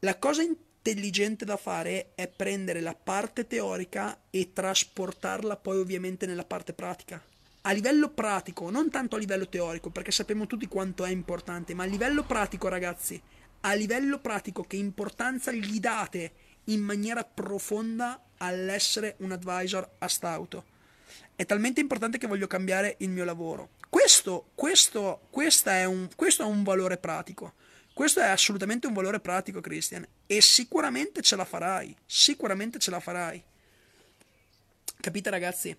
La cosa intelligente da fare è prendere la parte teorica e trasportarla poi ovviamente nella parte pratica a livello pratico, non tanto a livello teorico, perché sappiamo tutti quanto è importante, ma a livello pratico, ragazzi, a livello pratico, che importanza gli date in maniera profonda all'essere un advisor a stauto? È talmente importante che voglio cambiare il mio lavoro. Questo, questo, è un, questo è un valore pratico. Questo è assolutamente un valore pratico, Christian. E sicuramente ce la farai. Sicuramente ce la farai. Capite, ragazzi?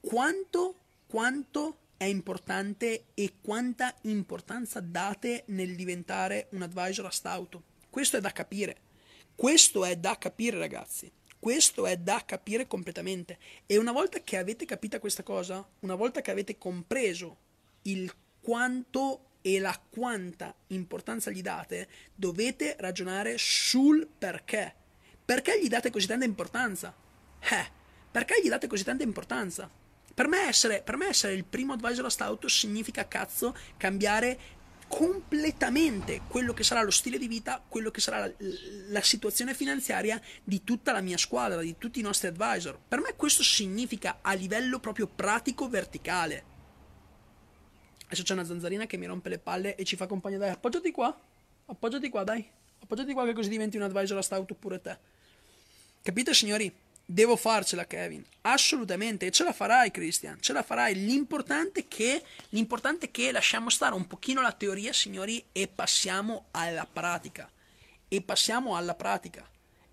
Quanto quanto è importante e quanta importanza date nel diventare un advisor a stauto. Questo è da capire. Questo è da capire, ragazzi. Questo è da capire completamente. E una volta che avete capito questa cosa, una volta che avete compreso il quanto e la quanta importanza gli date, dovete ragionare sul perché. Perché gli date così tanta importanza? Eh, perché gli date così tanta importanza? Per me, essere, per me essere il primo advisor a stout significa cazzo cambiare completamente quello che sarà lo stile di vita, quello che sarà la, la, situazione finanziaria di tutta la mia squadra, di tutti i nostri advisor. Per me questo significa a livello proprio pratico verticale. Adesso c'è una zanzarina che mi rompe le palle e ci fa compagnia. Dai, appoggiati qua. Appoggiati qua, dai. Appoggiati qua che così diventi un advisor a stout pure te. Capite, signori? Devo farcela, Kevin. Assolutamente. E ce la farai, Christian. Ce la farai. L'importante è che, l'importante è che lasciamo stare un pochino la teoria, signori, e passiamo alla pratica. E passiamo alla pratica.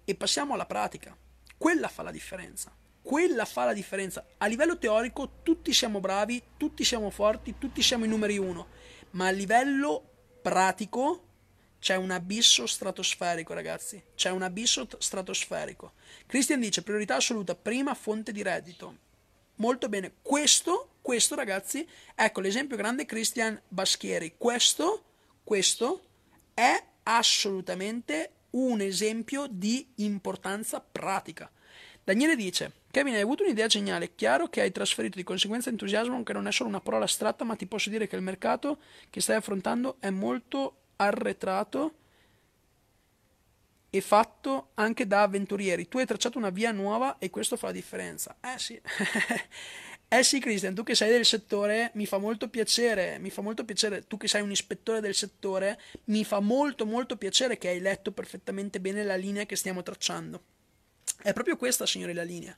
E passiamo alla pratica. Quella fa la differenza. Quella fa la differenza. A livello teorico tutti siamo bravi, tutti siamo forti, tutti siamo i numeri uno. Ma a livello pratico c'è un abisso stratosferico, ragazzi. C'è un abisso stratosferico. Christian dice priorità assoluta, prima fonte di reddito. Molto bene. Questo, questo ragazzi, ecco l'esempio grande Christian Baschieri. Questo, questo è assolutamente un esempio di importanza pratica. Daniele dice: Kevin, hai avuto un'idea geniale. Chiaro che hai trasferito di conseguenza entusiasmo, che non è solo una parola astratta, ma ti posso dire che il mercato che stai affrontando è molto arretrato e fatto anche da avventurieri. Tu hai tracciato una via nuova e questo fa la differenza. Eh sì. Eh sì, Cristian, tu che sei del settore, mi fa molto piacere, mi fa molto piacere, tu che sei un ispettore del settore, mi fa molto molto piacere che hai letto perfettamente bene la linea che stiamo tracciando. È proprio questa, signori, la linea.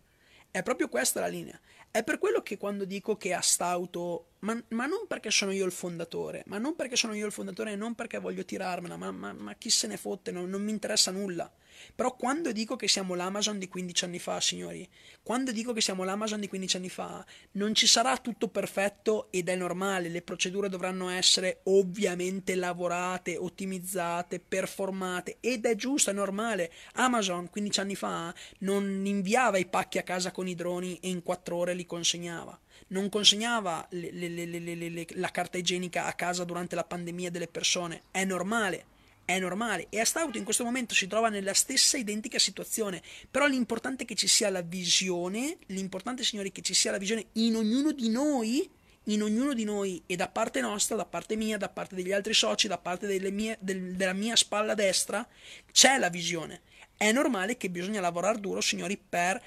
È proprio questa la linea. È per quello che quando dico che a Stauto, ma, ma, non perché sono io il fondatore, ma non perché sono io il fondatore e non perché voglio tirarmela, ma, ma, ma chi se ne fotte, non, non mi interessa nulla. Però quando dico che siamo l'Amazon di 15 anni fa, signori, quando dico che siamo l'Amazon di 15 anni fa, non ci sarà tutto perfetto ed è normale, le procedure dovranno essere ovviamente lavorate, ottimizzate, performate ed è giusto, è normale. Amazon 15 anni fa non inviava i pacchi a casa con i droni e in 4 ore li consegnava non consegnava le, le, le, la carta igienica a casa durante la pandemia delle persone. È normale è normale e Astauto in questo momento si trova nella stessa identica situazione però l'importante è che ci sia la visione l'importante signori è che ci sia la visione in ognuno di noi in ognuno di noi e da parte nostra da parte mia da parte degli altri soci da parte mie, del, della mia spalla destra c'è la visione è normale che bisogna lavorare duro signori per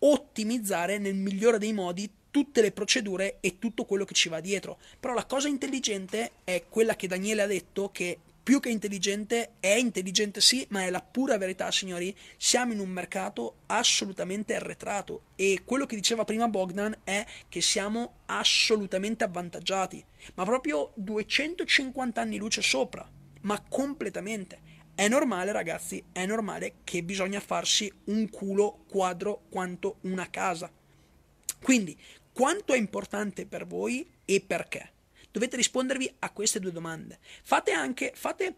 ottimizzare nel migliore dei modi tutte le procedure e tutto quello che ci va dietro. Però la cosa intelligente è quella che Daniele ha detto che più che intelligente, è intelligente sì, ma è la pura verità, signori. Siamo in un mercato assolutamente arretrato e quello che diceva prima Bogdan è che siamo assolutamente avvantaggiati, ma proprio 250 anni luce sopra, ma completamente. È normale, ragazzi, è normale che bisogna farsi un culo quadro quanto una casa. Quindi, quanto è importante per voi e perché? Dovete rispondervi a queste due domande. Fate anche, fate,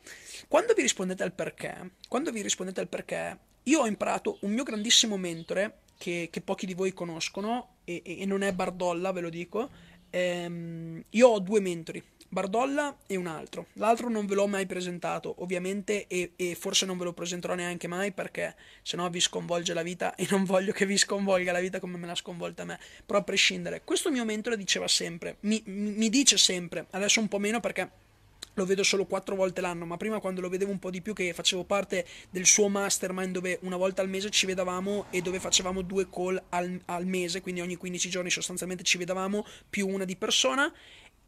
quando vi rispondete al perché, quando vi rispondete al perché, io ho imparato un mio grandissimo mentore, che, che pochi di voi conoscono, e, e, non è Bardolla, ve lo dico, ehm, io ho due mentori, Bardolla e un altro. L'altro non ve l'ho mai presentato, ovviamente, e, e, forse non ve lo presenterò neanche mai perché sennò vi sconvolge la vita e non voglio che vi sconvolga la vita come me l'ha sconvolta a me. Però a prescindere, questo mio mentore diceva sempre, mi, mi dice sempre, adesso un po' meno perché lo vedo solo quattro volte l'anno, ma prima quando lo vedevo un po' di più che facevo parte del suo mastermind dove una volta al mese ci vedevamo e dove facevamo due call al, al mese, quindi ogni 15 giorni sostanzialmente ci vedevamo più una di persona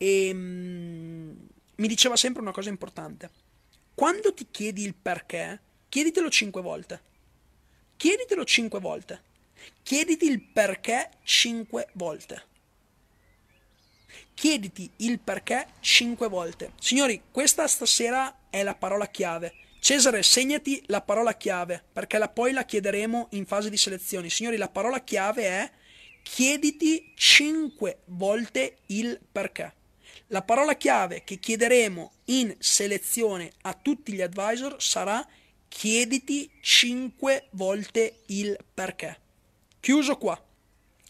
e mm, mi diceva sempre una cosa importante. Quando ti chiedi il perché, chieditelo cinque volte. Chieditelo cinque volte. Chiediti il perché cinque volte. Chiediti il perché cinque volte. Signori, questa stasera è la parola chiave. Cesare, segnati la parola chiave, perché la, poi la chiederemo in fase di selezione. Signori, la parola chiave è chiediti cinque volte il perché. La parola chiave che chiederemo in selezione a tutti gli advisor sarà chiediti 5 volte il perché. Chiuso qua.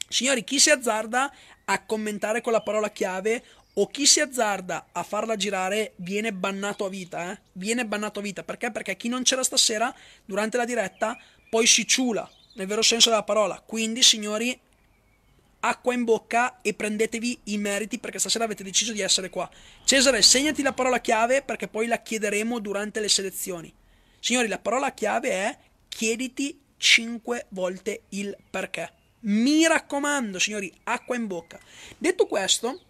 Signori, chi si azzarda a commentare con la parola chiave o chi si azzarda a farla girare viene bannato a vita, eh? Viene bannato a vita, perché? Perché chi non c'era stasera durante la diretta poi si ciula, nel vero senso della parola. Quindi, signori, acqua in bocca e prendetevi i meriti perché stasera avete deciso di essere qua. Cesare, segnati la parola chiave perché poi la chiederemo durante le selezioni. Signori, la parola chiave è chiediti 5 volte il perché. Mi raccomando, signori, acqua in bocca. Detto questo,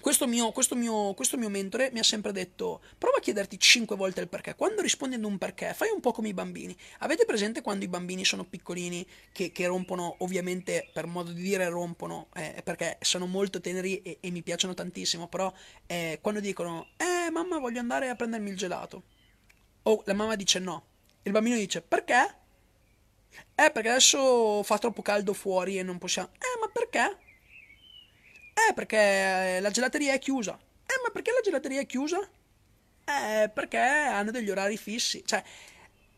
questo mio, questo, mio, questo mio, mentore mi ha sempre detto: prova a chiederti cinque volte il perché. Quando rispondi ad un perché, fai un po' come i bambini. Avete presente quando i bambini sono piccolini che, che rompono, ovviamente per modo di dire, rompono eh, perché sono molto teneri e, e mi piacciono tantissimo. Però eh, quando dicono: Eh, mamma, voglio andare a prendermi il gelato. O la mamma dice no. Il bambino dice: Perché? Eh, perché adesso fa troppo caldo fuori e non possiamo. Eh, ma perché? Eh, perché la gelateria è chiusa. Eh, ma perché la gelateria è chiusa? Eh, perché hanno degli orari fissi. Cioè,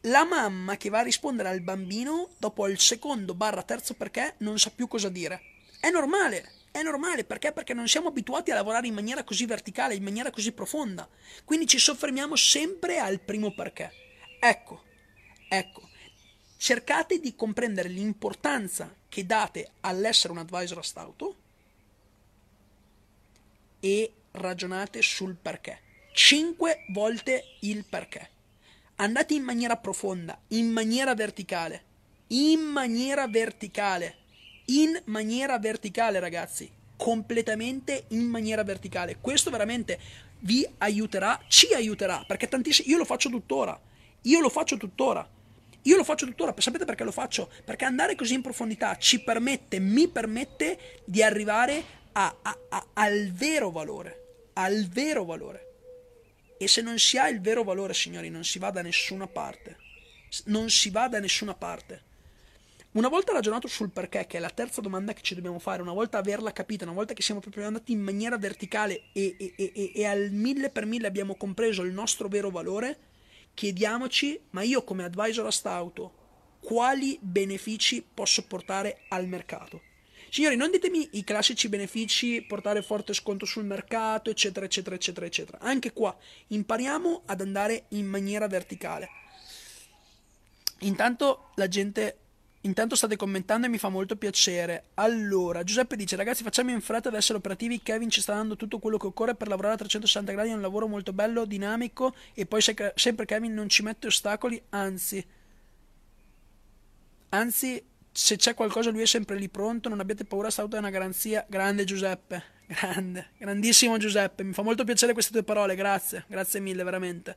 la mamma che va a rispondere al bambino dopo il secondo barra terzo perché non sa più cosa dire. È normale, è normale perché? Perché non siamo abituati a lavorare in maniera così verticale, in maniera così profonda. Quindi ci soffermiamo sempre al primo perché. Ecco, ecco. cercate di comprendere l'importanza che date all'essere un advisor a stauto e ragionate sul perché. Cinque volte il perché. Andate in maniera profonda, in maniera verticale, in maniera verticale, in maniera verticale ragazzi, completamente in maniera verticale. Questo veramente vi aiuterà, ci aiuterà, perché tantissimi, io lo faccio tuttora, io lo faccio tuttora. Io lo faccio tuttora, sapete perché lo faccio? Perché andare così in profondità ci permette, mi permette di arrivare a, a, a, al vero valore, al vero valore. E se non si ha il vero valore, signori, non si va da nessuna parte. Non si va da nessuna parte. Una volta ragionato sul perché, che è la terza domanda che ci dobbiamo fare, una volta averla capita, una volta che siamo proprio andati in maniera verticale e, e, e, e al mille per mille abbiamo compreso il nostro vero valore, chiediamoci, ma io come advisor a stauto, quali benefici posso portare al mercato? Signori, non ditemi i classici benefici, portare forte sconto sul mercato, eccetera, eccetera, eccetera, eccetera. Anche qua impariamo ad andare in maniera verticale. Intanto la gente Intanto state commentando e mi fa molto piacere. Allora, Giuseppe dice: Ragazzi, facciamo in fretta ad essere operativi. Kevin ci sta dando tutto quello che occorre per lavorare a 360 gradi. È un lavoro molto bello, dinamico. E poi se, sempre Kevin non ci mette ostacoli, anzi, anzi, se c'è qualcosa lui è sempre lì pronto, non abbiate paura, stauto è una garanzia. Grande Giuseppe, grande, grandissimo Giuseppe, mi fa molto piacere queste tue parole, grazie, grazie mille veramente.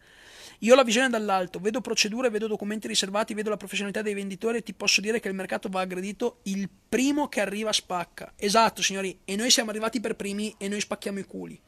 Io ho la visione dall'alto, vedo procedure, vedo documenti riservati, vedo la professionalità dei venditori e ti posso dire che il mercato va aggredito, il primo che arriva spacca. Esatto signori, e noi siamo arrivati per primi e noi spacchiamo i culi.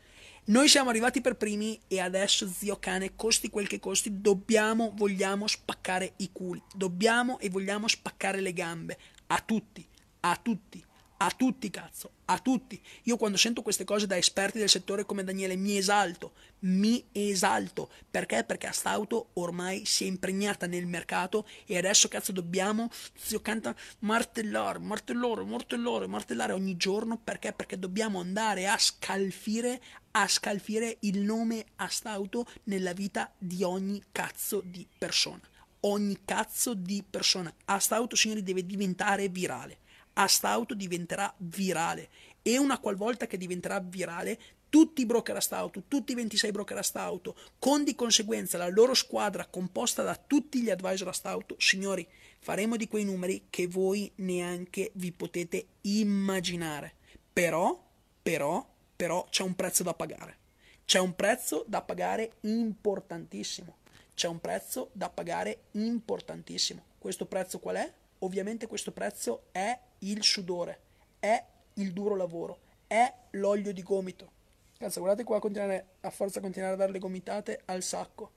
Noi siamo arrivati per primi e adesso, zio cane, costi quel che costi, dobbiamo, vogliamo spaccare i culi. Dobbiamo e vogliamo spaccare le gambe. A tutti, a tutti, a tutti, cazzo, a tutti. Io quando sento queste cose da esperti del settore come Daniele mi esalto, mi esalto. Perché? Perché Astauto ormai si è impregnata nel mercato e adesso, cazzo, dobbiamo, zio canta, martellare, martellare, martellare, martellare ogni giorno. Perché? Perché dobbiamo andare a scalfire a scalfire il nome Astauto nella vita di ogni cazzo di persona. Ogni cazzo di persona. Astauto, signori, deve diventare virale. Astauto diventerà virale e una qualvolta che diventerà virale tutti i broker Astauto, tutti i 26 broker Astauto, con di conseguenza la loro squadra composta da tutti gli advisor Astauto, signori, faremo di quei numeri che voi neanche vi potete immaginare. Però, però, però c'è un prezzo da pagare. C'è un prezzo da pagare importantissimo. C'è un prezzo da pagare importantissimo. Questo prezzo qual è? Ovviamente questo prezzo è il sudore, è il duro lavoro, è l'olio di gomito. Cazzo, guardate qua a a forza continuare a dare le gomitate al sacco.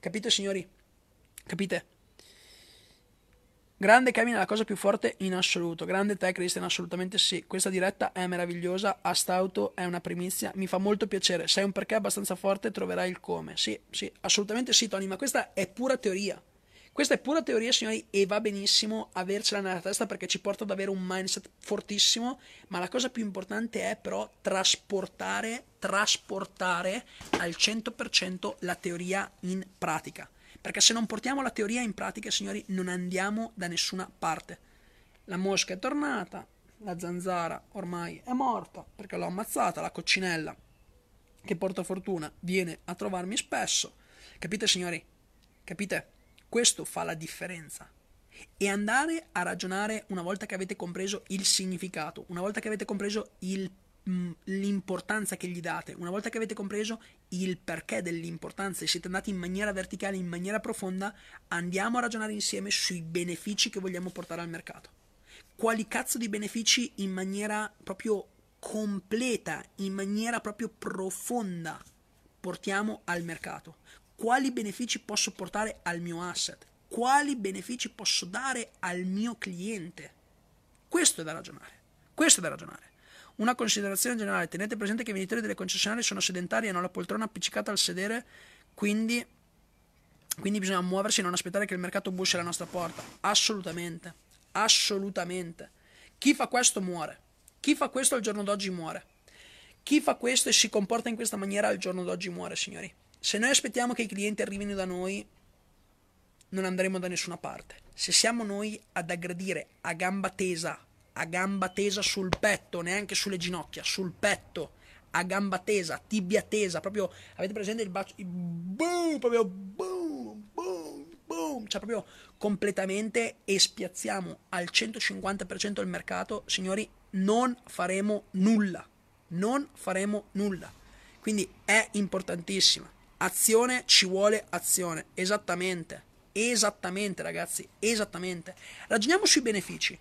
Capite signori? Capite? Grande Kevin è la cosa più forte in assoluto. Grande te, Christian, assolutamente sì. Questa diretta è meravigliosa. Astauto è una primizia. Mi fa molto piacere. Sei un perché abbastanza forte, troverai il come. Sì, sì, assolutamente sì, Tony. Ma questa è pura teoria. Questa è pura teoria, signori, e va benissimo avercela nella testa perché ci porta ad avere un mindset fortissimo. Ma la cosa più importante è però trasportare, trasportare al 100% la teoria in pratica. Perché se non portiamo la teoria in pratica, signori, non andiamo da nessuna parte. La mosca è tornata, la zanzara ormai è morta perché l'ho ammazzata, la coccinella che porta fortuna viene a trovarmi spesso. Capite, signori? Capite? Questo fa la differenza. E andare a ragionare una volta che avete compreso il significato, una volta che avete compreso il Mm, l'importanza che gli date, una volta che avete compreso il perché dell'importanza e siete andati in maniera verticale, in maniera profonda, andiamo a ragionare insieme sui benefici che vogliamo portare al mercato. Quali cazzo di benefici in maniera proprio completa, in maniera proprio profonda portiamo al mercato? Quali benefici posso portare al mio asset? Quali benefici posso dare al mio cliente? Questo è da ragionare. Questo è da ragionare. Una considerazione generale, tenete presente che i venditori delle concessionarie sono sedentari e hanno la poltrona appiccicata al sedere, quindi, quindi bisogna muoversi e non aspettare che il mercato bussi alla nostra porta. Assolutamente, assolutamente. Chi fa questo muore. Chi fa questo al giorno d'oggi muore. Chi fa questo e si comporta in questa maniera al giorno d'oggi muore, signori. Se noi aspettiamo che i clienti arrivino da noi, non andremo da nessuna parte. Se siamo noi ad aggredire a gamba tesa, a gamba tesa sul petto, neanche sulle ginocchia, sul petto, a gamba tesa, tibia tesa, proprio avete presente il bacio, il boom, proprio boom, boom, boom, cioè proprio completamente e spiazziamo al 150% il mercato, signori, non faremo nulla, non faremo nulla. Quindi è importantissima. Azione ci vuole azione, esattamente. Esattamente, ragazzi, esattamente. Ragioniamo sui benefici.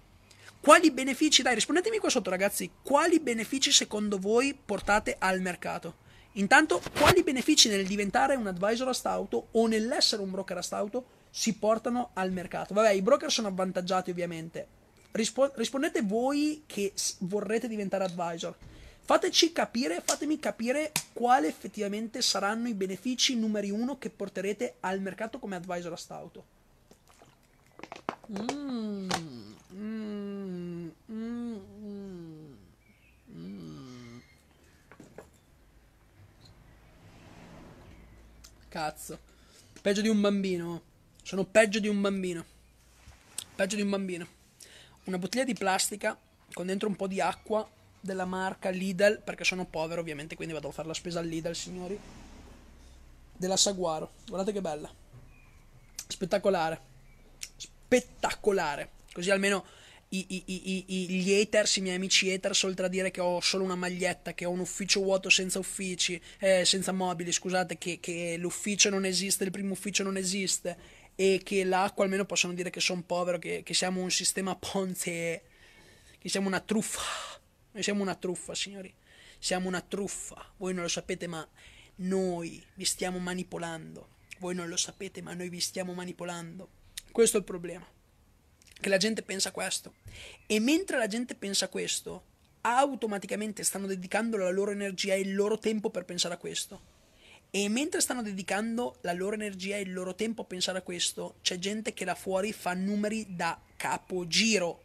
Quali benefici, dai, rispondetemi qua sotto, ragazzi. Quali benefici secondo voi portate al mercato? Intanto, quali benefici nel diventare un advisor a stauto o nell'essere un broker a stauto si portano al mercato? Vabbè, i broker sono avvantaggiati ovviamente. Rispo- rispondete voi che vorrete diventare advisor. Fateci capire, fatemi capire quali effettivamente saranno i benefici numeri uno che porterete al mercato come advisor a stauto. Mm, mm, mm, Cazzo. Peggio di un bambino. Sono peggio di un bambino. Peggio di un bambino. Una bottiglia di plastica con dentro un po' di acqua della marca Lidl, perché sono povero ovviamente, quindi vado a fare la spesa al Lidl, signori. Della Saguaro. Guardate che bella. Spettacolare spettacolare. Così almeno i, i, i, gli haters, i miei amici haters, oltre a dire che ho solo una maglietta, che ho un ufficio vuoto senza uffici, eh, senza mobili, scusate, che, che l'ufficio non esiste, il primo ufficio non esiste e che l'acqua almeno possono dire che sono povero, che, che, siamo un sistema ponte, che siamo una truffa. Noi siamo una truffa, signori. Siamo una truffa. Voi non lo sapete, ma noi vi stiamo manipolando. Voi non lo sapete, ma noi vi stiamo manipolando. Questo è il problema. Che la gente pensa questo. E mentre la gente pensa questo, automaticamente stanno dedicando la loro energia e il loro tempo per pensare a questo. E mentre stanno dedicando la loro energia e il loro tempo a pensare a questo, c'è gente che là fuori fa numeri da capogiro.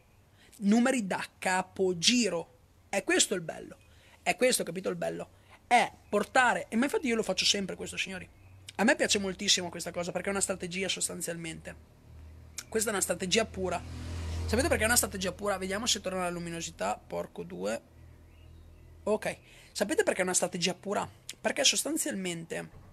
Numeri da capogiro. È questo il bello. È questo, capito il bello? È portare, e ma infatti io lo faccio sempre questo, signori. A me piace moltissimo questa cosa perché è una strategia sostanzialmente. Questa è una strategia pura. Sapete perché è una strategia pura? Vediamo se torna la luminosità. Porco 2. Ok. Sapete perché è una strategia pura? Perché sostanzialmente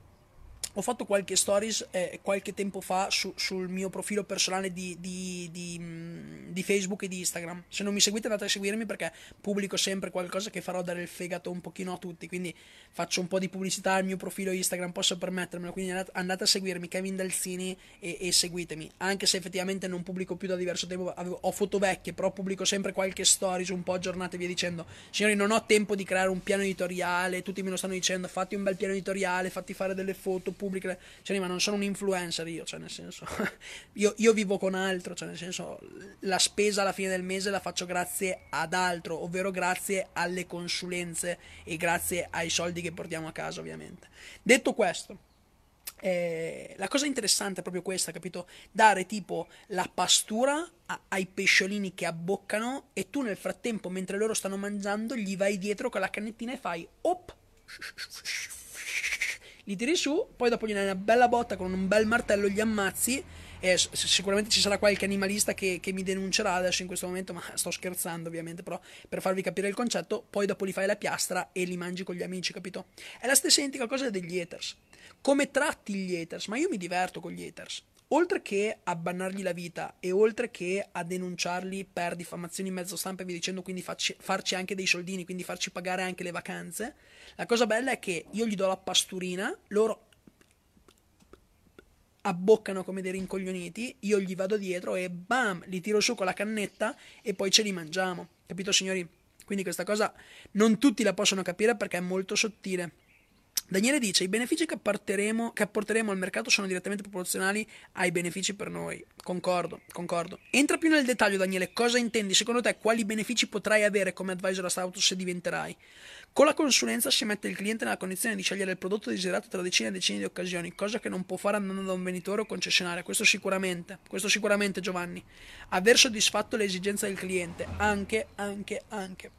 ho fatto qualche stories eh, qualche tempo fa su, sul mio profilo personale di, di, di, mm, di, Facebook e di Instagram. Se non mi seguite andate a seguirmi perché pubblico sempre qualcosa che farò dare il fegato un pochino a tutti, quindi faccio un po' di pubblicità al mio profilo Instagram, posso permettermelo, quindi andate a seguirmi Kevin Dalzini e, e seguitemi, anche se effettivamente non pubblico più da diverso tempo, avevo, ho foto vecchie, però pubblico sempre qualche stories un po' aggiornate via dicendo. Signori, non ho tempo di creare un piano editoriale, tutti me lo stanno dicendo, fatti un bel piano editoriale, fatti fare delle foto, pubbliche, cioè, ma non sono un influencer io, cioè nel senso, io, io, vivo con altro, cioè nel senso, la spesa alla fine del mese la faccio grazie ad altro, ovvero grazie alle consulenze e grazie ai soldi che portiamo a casa, ovviamente. Detto questo, eh, la cosa interessante è proprio questa, capito? Dare tipo la pastura a, ai pesciolini che abboccano e tu nel frattempo, mentre loro stanno mangiando, gli vai dietro con la cannettina e fai op li tiri su, poi dopo gli dai una bella botta con un bel martello, gli ammazzi. E sicuramente ci sarà qualche animalista che, che, mi denuncerà adesso in questo momento, ma sto scherzando ovviamente, però per farvi capire il concetto, poi dopo li fai la piastra e li mangi con gli amici, capito? È la stessa identica cosa degli haters. Come tratti gli haters? Ma io mi diverto con gli haters oltre che a bannargli la vita e oltre che a denunciarli per diffamazioni in mezzo stampa e via dicendo, quindi farci, farci, anche dei soldini, quindi farci pagare anche le vacanze, la cosa bella è che io gli do la pasturina, loro abboccano come dei rincoglioniti, io gli vado dietro e bam, li tiro su con la cannetta e poi ce li mangiamo. Capito signori? Quindi questa cosa non tutti la possono capire perché è molto sottile. Daniele dice: I benefici che, che, apporteremo al mercato sono direttamente proporzionali ai benefici per noi. Concordo, concordo. Entra più nel dettaglio, Daniele. Cosa intendi? Secondo te, quali benefici potrai avere come advisor a Stauto se diventerai? Con la consulenza si mette il cliente nella condizione di scegliere il prodotto desiderato tra decine e decine di occasioni, cosa che non può fare andando da un venditore o concessionario. Questo sicuramente, questo sicuramente, Giovanni. Aver soddisfatto le esigenze del cliente, anche, anche, anche.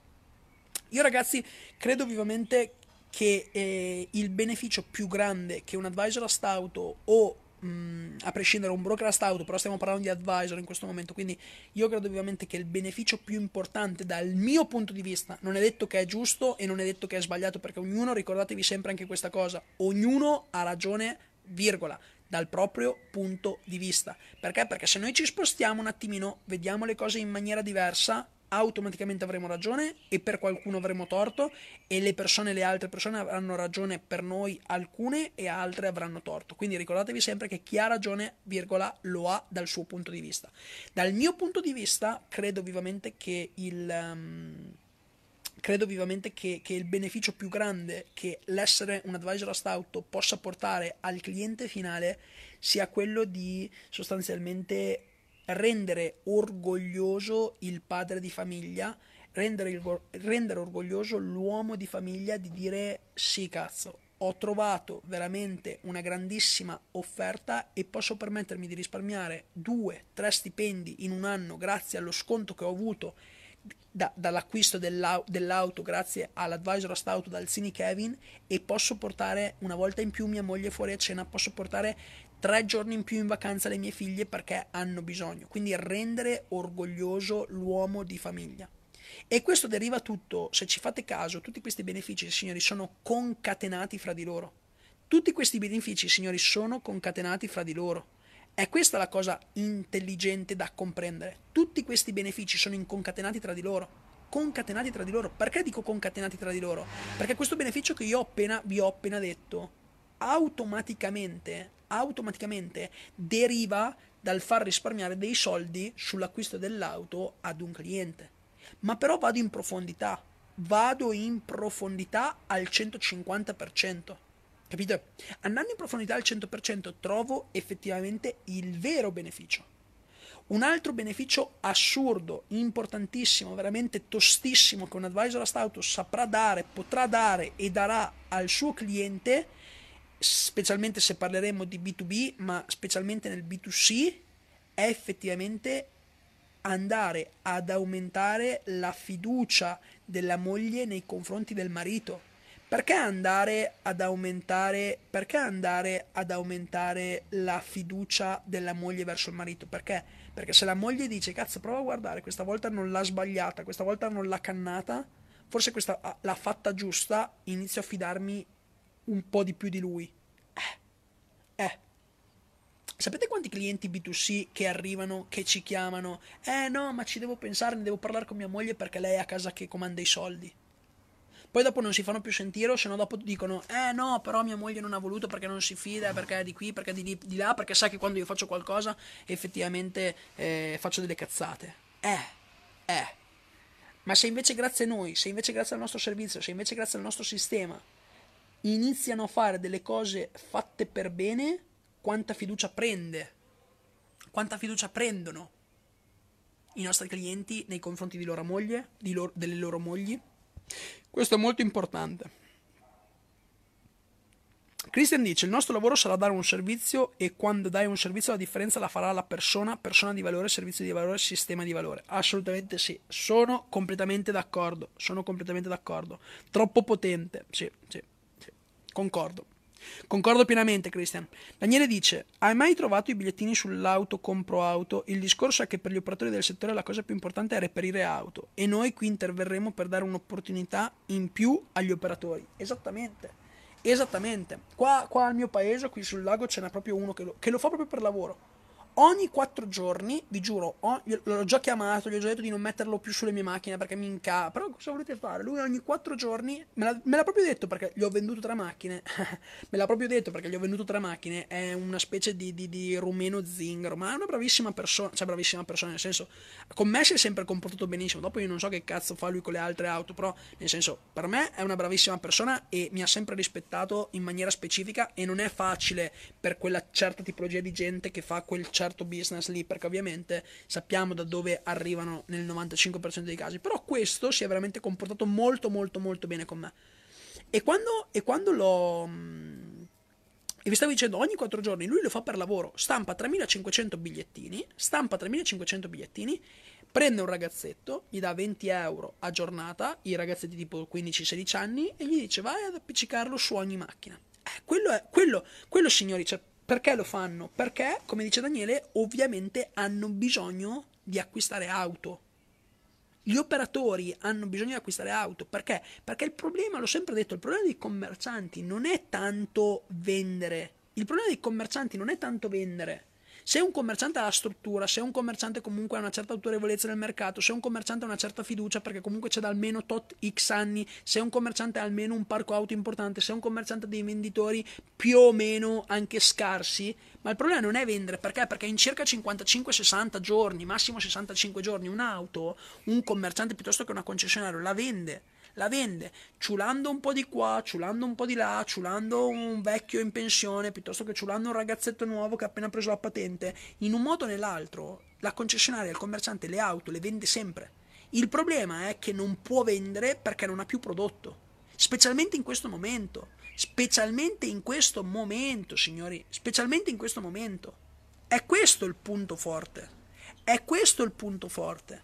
Io, ragazzi, credo vivamente che eh, il beneficio più grande che un advisor a stauto o mh, a prescindere un brokerist auto, però stiamo parlando di advisor in questo momento, quindi io credo ovviamente che il beneficio più importante dal mio punto di vista, non è detto che è giusto e non è detto che è sbagliato, perché ognuno, ricordatevi sempre anche questa cosa, ognuno ha ragione, virgola, dal proprio punto di vista. Perché? Perché se noi ci spostiamo un attimino, vediamo le cose in maniera diversa, automaticamente avremo ragione e per qualcuno avremo torto e le persone, le altre persone avranno ragione per noi alcune e altre avranno torto. Quindi ricordatevi sempre che chi ha ragione, virgola, lo ha dal suo punto di vista. Dal mio punto di vista, credo vivamente che il... Um, credo vivamente che, che, il beneficio più grande che l'essere un advisor auto possa portare al cliente finale sia quello di sostanzialmente rendere orgoglioso il padre di famiglia, rendere, il, rendere orgoglioso l'uomo di famiglia di dire sì cazzo, ho trovato veramente una grandissima offerta e posso permettermi di risparmiare due, tre stipendi in un anno grazie allo sconto che ho avuto da, dall'acquisto dell'au- dell'auto grazie all'advisor auto dal Cine Kevin e posso portare una volta in più mia moglie fuori a cena, posso portare tre giorni in più in vacanza le mie figlie perché hanno bisogno. Quindi rendere orgoglioso l'uomo di famiglia. E questo deriva tutto, se ci fate caso, tutti questi benefici, signori, sono concatenati fra di loro. Tutti questi benefici, signori, sono concatenati fra di loro. È questa la cosa intelligente da comprendere. Tutti questi benefici sono inconcatenati tra di loro. Concatenati tra di loro. Perché dico concatenati tra di loro? Perché questo beneficio che io appena, vi ho appena detto automaticamente, automaticamente deriva dal far risparmiare dei soldi sull'acquisto dell'auto ad un cliente. Ma però vado in profondità, vado in profondità al 150%. Capite? Andando in profondità al 100% trovo effettivamente il vero beneficio. Un altro beneficio assurdo, importantissimo, veramente tostissimo che un advisor a status saprà dare, potrà dare e darà al suo cliente specialmente se parleremo di B2B, ma specialmente nel B2C, è effettivamente andare ad aumentare la fiducia della moglie nei confronti del marito. Perché andare ad aumentare, perché andare ad aumentare la fiducia della moglie verso il marito? Perché? Perché se la moglie dice cazzo prova a guardare, questa volta non l'ha sbagliata, questa volta non l'ha cannata, forse questa ah, l'ha fatta giusta, inizio a fidarmi un po' di più di lui. Eh. eh. Sapete quanti clienti B2C che arrivano, che ci chiamano? Eh no, ma ci devo pensare, ne devo parlare con mia moglie perché lei è a casa che comanda i soldi. Poi dopo non si fanno più sentire o se no dopo dicono eh no, però mia moglie non ha voluto perché non si fida, perché è di qui, perché è di, di là, perché sa che quando io faccio qualcosa effettivamente eh, faccio delle cazzate. Eh, eh. Ma se invece grazie a noi, se invece grazie al nostro servizio, se invece grazie al nostro sistema iniziano a fare delle cose fatte per bene, quanta fiducia prende? Quanta fiducia prendono i nostri clienti nei confronti di loro moglie, di loro, delle loro mogli? Questo è molto importante. Christian dice: Il nostro lavoro sarà dare un servizio e quando dai un servizio la differenza la farà la persona, persona di valore, servizio di valore, sistema di valore. Assolutamente sì, sono completamente d'accordo. Sono completamente d'accordo. Troppo potente, sì, sì. Concordo. Concordo pienamente, Christian. Daniele dice: Hai mai trovato i bigliettini sull'auto compro auto? Il discorso è che per gli operatori del settore la cosa più importante è reperire auto e noi qui interverremo per dare un'opportunità in più agli operatori. Esattamente. Esattamente. Qua, qua al mio paese, qui sul lago, ce n'è proprio uno che lo, che lo fa proprio per lavoro ogni quattro giorni, vi giuro, ho, l'ho già chiamato, gli ho già detto di non metterlo più sulle mie macchine perché mi incapa. Però cosa volete fare? Lui ogni quattro giorni, me l'ha, me l'ha proprio detto perché gli ho venduto tre macchine. me l'ha proprio detto perché gli ho venduto tre macchine. È una specie di, di, di rumeno zingaro, ma è una bravissima persona. Cioè, bravissima persona, nel senso, con me si è sempre comportato benissimo. Dopo io non so che cazzo fa lui con le altre auto, però, nel senso, per me è una bravissima persona e mi ha sempre rispettato in maniera specifica e non è facile per quella certa tipologia di gente che fa quel certo certo business lì, perché ovviamente sappiamo da dove arrivano nel 95% dei casi, però questo si è veramente comportato molto molto molto bene con me. E quando, e quando l'ho... Mm, e vi stavo dicendo, ogni 4 giorni lui lo fa per lavoro, stampa 3500 bigliettini, stampa 3500 bigliettini, prende un ragazzetto, gli dà 20 euro a giornata, i ragazzetti tipo 15-16 anni, e gli dice vai ad appiccicarlo su ogni macchina. Eh, quello, è, quello, quello signori, cioè, Perché lo fanno? Perché, come dice Daniele, ovviamente hanno bisogno di acquistare auto. Gli operatori hanno bisogno di acquistare auto perché? Perché il problema, l'ho sempre detto, il problema dei commercianti non è tanto vendere. Il problema dei commercianti non è tanto vendere se un commerciante ha la struttura, se un commerciante comunque ha una certa autorevolezza nel mercato, se un commerciante ha una certa fiducia perché comunque c'è da almeno tot x anni, se un commerciante ha almeno un parco auto importante, se un commerciante ha dei venditori più o meno anche scarsi, ma il problema non è vendere, perché? Perché in circa 55-60 giorni, massimo 65 giorni, un'auto, un commerciante piuttosto che una concessionaria la vende la vende ciulando un po' di qua, ciulando un po' di là, ciulando un vecchio in pensione piuttosto che ciulando un ragazzetto nuovo che ha appena preso la patente. In un modo o nell'altro, la concessionaria, il commerciante, le auto le vende sempre. Il problema è che non può vendere perché non ha più prodotto, specialmente in questo momento. Specialmente in questo momento, signori, specialmente in questo momento. È questo il punto forte. È questo il punto forte.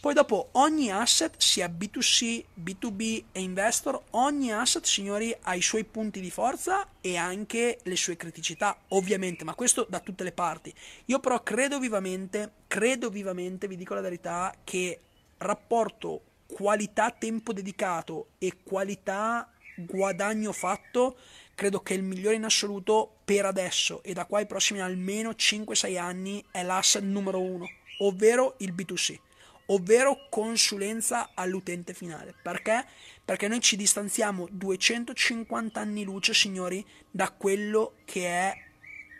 Poi dopo ogni asset, sia B2C, B2B e investor, ogni asset, signori, ha i suoi punti di forza e anche le sue criticità, ovviamente, ma questo da tutte le parti. Io però credo vivamente, credo vivamente, vi dico la verità, che rapporto qualità tempo dedicato e qualità guadagno fatto credo che il migliore in assoluto per adesso e da qua ai prossimi almeno 5-6 anni è l'asset numero uno, ovvero il B2C ovvero consulenza all'utente finale. Perché? Perché noi ci distanziamo 250 anni luce, signori, da quello che è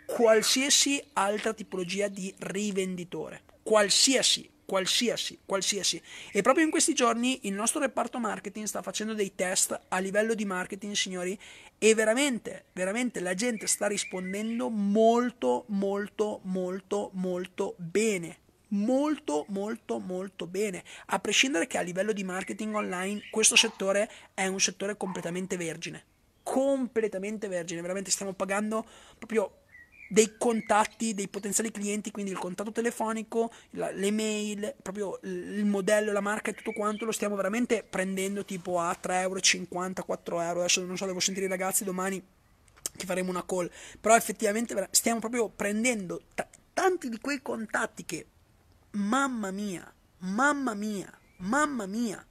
qualsiasi altra tipologia di rivenditore. Qualsiasi, qualsiasi, qualsiasi. E proprio in questi giorni il nostro reparto marketing sta facendo dei test a livello di marketing, signori, e veramente, veramente la gente sta rispondendo molto, molto, molto, molto bene molto molto molto bene. A prescindere che a livello di marketing online questo settore è un settore completamente vergine. Completamente vergine veramente stiamo pagando proprio dei contatti dei potenziali clienti quindi il contatto telefonico la, le mail proprio il modello la marca e tutto quanto lo stiamo veramente prendendo tipo a 3,50 euro 4 euro. Adesso non so devo sentire i ragazzi domani che faremo una call. Però effettivamente stiamo proprio prendendo t- tanti di quei contatti che Mamma mia, mamma mia, mamma mia,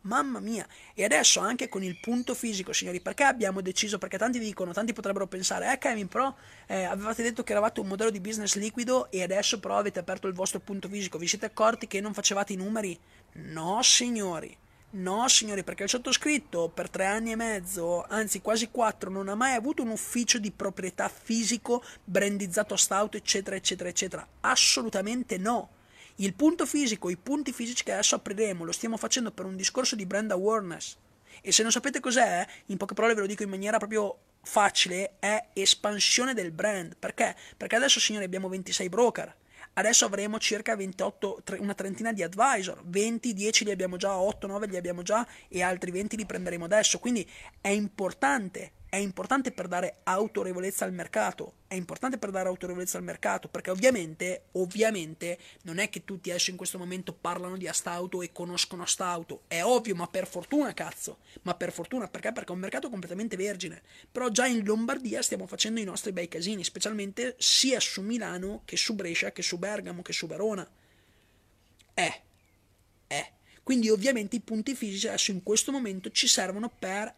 mamma mia. E adesso anche con il punto fisico, signori, perché abbiamo deciso? Perché tanti dicono, tanti potrebbero pensare, eh Kevin, però eh, avevate detto che eravate un modello di business liquido e adesso però avete aperto il vostro punto fisico. Vi siete accorti che non facevate i numeri? No, signori. No, signori, perché il sottoscritto per tre anni e mezzo, anzi quasi quattro, non ha mai avuto un ufficio di proprietà fisico brandizzato stout, eccetera, eccetera, eccetera. Assolutamente no. Il punto fisico, i punti fisici che adesso apriremo, lo stiamo facendo per un discorso di brand awareness. E se non sapete cos'è, in poche parole ve lo dico in maniera proprio facile, è espansione del brand. Perché? Perché adesso, signori, abbiamo 26 broker. Adesso avremo circa 28, una trentina di advisor, 20, 10 li abbiamo già, 8, 9 li abbiamo già e altri 20 li prenderemo adesso. Quindi è importante è importante per dare autorevolezza al mercato. È importante per dare autorevolezza al mercato perché ovviamente, ovviamente non è che tutti adesso in questo momento parlano di Astauto e conoscono Astauto. È ovvio, ma per fortuna, cazzo. Ma per fortuna perché? Perché è un mercato completamente vergine. Però già in Lombardia stiamo facendo i nostri bei casini, specialmente sia su Milano che su Brescia, che su Bergamo, che su Verona. Eh, eh. Quindi ovviamente i punti fisici adesso in questo momento ci servono per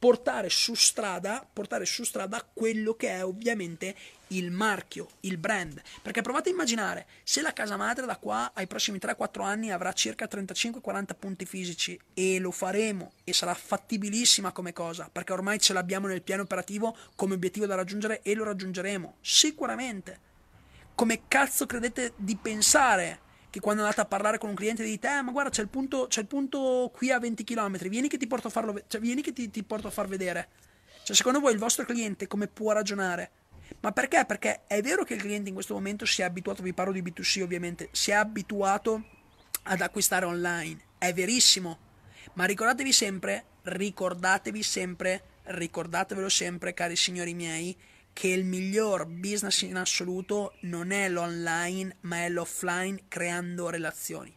portare su strada, portare su strada quello che è ovviamente il marchio, il brand. Perché provate a immaginare, se la casa madre da qua ai prossimi 3-4 anni avrà circa 35-40 punti fisici e lo faremo e sarà fattibilissima come cosa, perché ormai ce l'abbiamo nel piano operativo come obiettivo da raggiungere e lo raggiungeremo, sicuramente. Come cazzo credete di pensare che quando andate a parlare con un cliente dite eh, ma guarda c'è il, punto, c'è il punto qui a 20 km vieni che ti porto a farlo cioè, vieni che ti, ti porto a far vedere cioè secondo voi il vostro cliente come può ragionare ma perché? Perché è vero che il cliente in questo momento si è abituato, vi parlo di B2C ovviamente, si è abituato ad acquistare online, è verissimo, ma ricordatevi sempre, ricordatevi sempre, ricordatevelo sempre cari signori miei, che il miglior business in assoluto non è l'online ma è l'offline creando relazioni.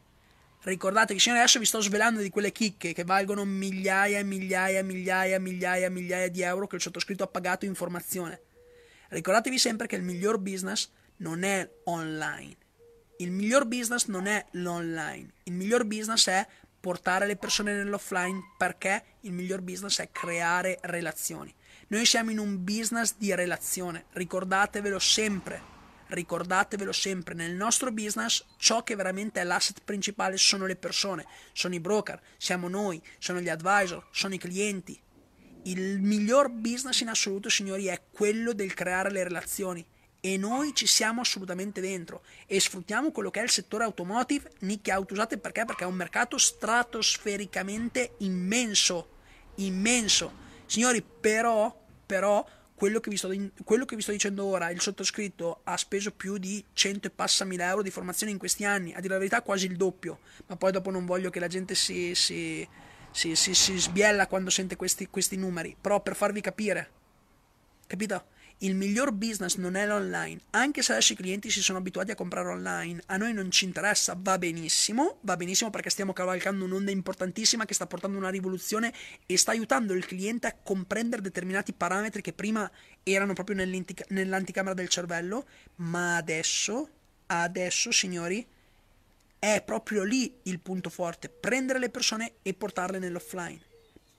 Ricordatevi, signori, adesso vi sto svelando di quelle chicche che valgono migliaia e migliaia e migliaia e migliaia e migliaia di euro che il sottoscritto ha pagato in formazione. Ricordatevi sempre che il miglior business non è online. Il miglior business non è l'online. Il miglior business è portare le persone nell'offline perché il miglior business è creare relazioni. Noi siamo in un business di relazione, ricordatevelo sempre. Ricordatevelo sempre, nel nostro business ciò che veramente è l'asset principale sono le persone, sono i broker, siamo noi, sono gli advisor, sono i clienti. Il miglior business in assoluto, signori, è quello del creare le relazioni e noi ci siamo assolutamente dentro e sfruttiamo quello che è il settore automotive, nicchie auto usate perché? Perché è un mercato stratosfericamente immenso, immenso. Signori, però, però quello che, sto, quello che, vi sto, dicendo ora, il sottoscritto ha speso più di 100 e passa mila euro di formazione in questi anni, a dire la verità quasi il doppio, ma poi dopo non voglio che la gente si, si, si, si sbiella quando sente questi, questi numeri, però per farvi capire, capito? Il miglior business non è l'online, anche se adesso i clienti si sono abituati a comprare online, a noi non ci interessa, va benissimo, va benissimo perché stiamo cavalcando un'onda importantissima che sta portando una rivoluzione e sta aiutando il cliente a comprendere determinati parametri che prima erano proprio nell'anticamera del cervello, ma adesso, adesso signori, è proprio lì il punto forte, prendere le persone e portarle nell'offline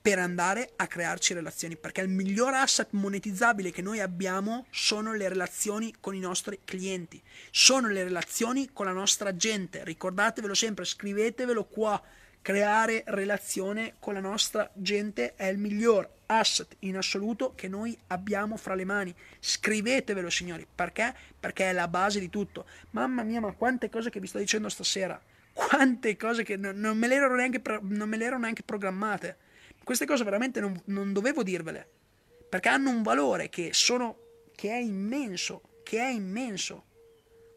per andare a crearci relazioni, perché il miglior asset monetizzabile che noi abbiamo sono le relazioni con i nostri clienti, sono le relazioni con la nostra gente. Ricordatevelo sempre, scrivetevelo qua. Creare relazione con la nostra gente è il miglior asset in assoluto che noi abbiamo fra le mani. Scrivetevelo, signori, perché? Perché è la base di tutto. Mamma mia, ma quante cose che vi sto dicendo stasera! Quante cose che non, non me le neanche, non me le ero neanche programmate queste cose veramente non, non dovevo dirvele, perché hanno un valore che, sono, che è immenso, che è immenso.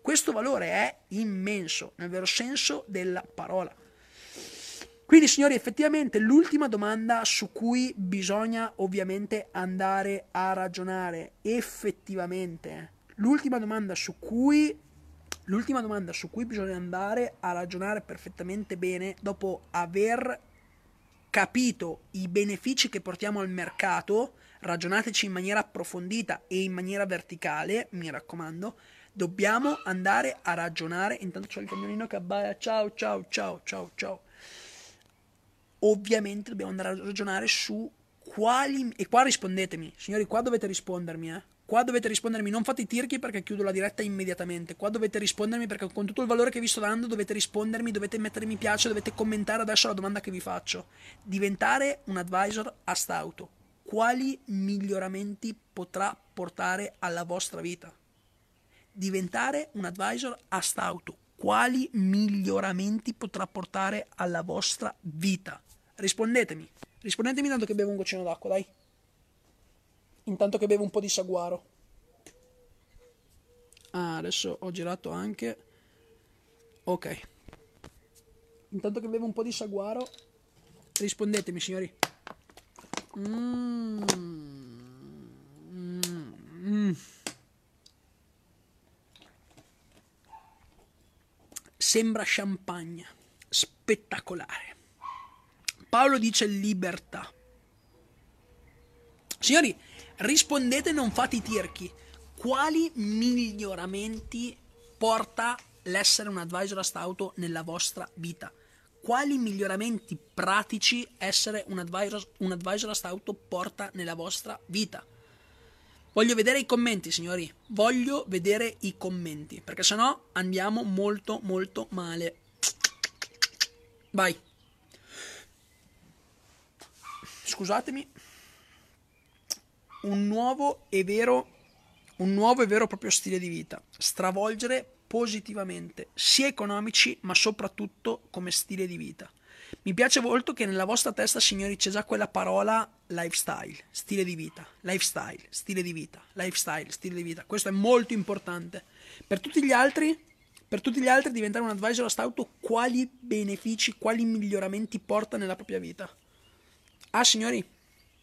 Questo valore è immenso, nel vero senso della parola. Quindi, signori, effettivamente l'ultima domanda su cui bisogna ovviamente andare a ragionare, effettivamente, l'ultima domanda su cui l'ultima domanda su cui bisogna andare a ragionare perfettamente bene dopo aver capito i benefici che portiamo al mercato, ragionateci in maniera approfondita e in maniera verticale, mi raccomando, dobbiamo andare a ragionare. Intanto c'è il cagnolino che abbaia, ciao, ciao, ciao, ciao, ciao. Ovviamente dobbiamo andare a ragionare su quali... E qua rispondetemi, signori, qua dovete rispondermi, eh Qua dovete rispondermi, non fate i tirchi perché chiudo la diretta immediatamente. Qua dovete rispondermi perché con tutto il valore che vi sto dando dovete rispondermi, dovete mettere mi piace, dovete commentare adesso la domanda che vi faccio. Diventare un advisor a stauto. Quali miglioramenti potrà portare alla vostra vita? Diventare un advisor a stauto. Quali miglioramenti potrà portare alla vostra vita? Rispondetemi. Rispondetemi tanto che bevo un goccino d'acqua, dai intanto che bevo un po' di saguaro. Ah, adesso ho girato anche. Ok. Intanto che bevo un po' di saguaro, rispondetemi, signori. Mm. Mm. Sembra champagne. Spettacolare. Paolo dice libertà. Signori, rispondete non fate i tirchi. Quali miglioramenti porta l'essere un advisor a stauto nella vostra vita? Quali miglioramenti pratici essere un advisor, un advisor a stauto porta nella vostra vita? Voglio vedere i commenti, signori. Voglio vedere i commenti, perché sennò andiamo molto molto male. Vai. Scusatemi un nuovo e vero un nuovo e vero proprio stile di vita, stravolgere positivamente, sia economici ma soprattutto come stile di vita. Mi piace molto che nella vostra testa, signori, c'è già quella parola lifestyle, stile di vita, lifestyle, stile di vita, lifestyle, stile di vita. Questo è molto importante. Per tutti gli altri, per tutti gli altri diventare un advisor a stauto, quali benefici, quali miglioramenti porta nella propria vita? Ah, signori,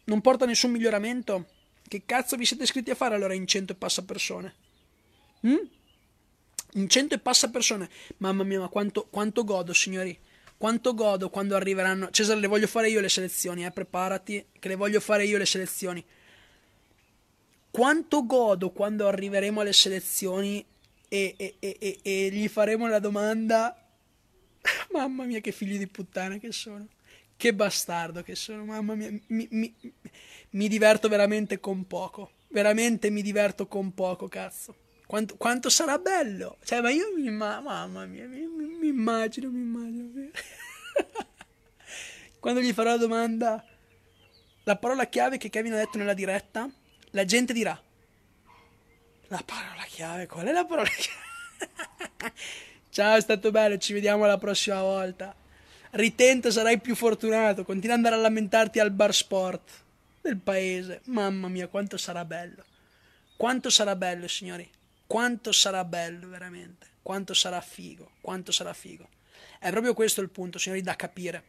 non porta nessun miglioramento? Che cazzo vi siete iscritti a fare allora in 100 e passa persone? Mm? In 100 e passa persone. Mamma mia, ma quanto, quanto godo, signori. Quanto godo quando arriveranno. Cesare, le voglio fare io le selezioni, eh. Preparati, che le voglio fare io le selezioni. quanto godo quando arriveremo alle selezioni e, e, e, e, gli faremo la domanda. Mamma mia, che figli di puttana che sono. Che bastardo che sono, mamma mia. Mi, mi, mi diverto veramente con poco. Veramente mi diverto con poco, cazzo. Quanto, quanto sarà bello. Cioè, ma io mi, mamma mia, mi, mi immagino, mi immagino. quando gli farò la domanda, la parola chiave che Kevin ha detto nella diretta la gente dirà, la parola chiave, qual è la parola chiave? Ciao, è stato bello, ci vediamo la prossima volta. Ritenta, sarai più fortunato, continua ad andare a lamentarti al bar sport del paese. Mamma mia, quanto sarà bello. Quanto sarà bello, signori. Quanto sarà bello, veramente. Quanto sarà figo. Quanto sarà figo. È proprio questo il punto, signori, da capire.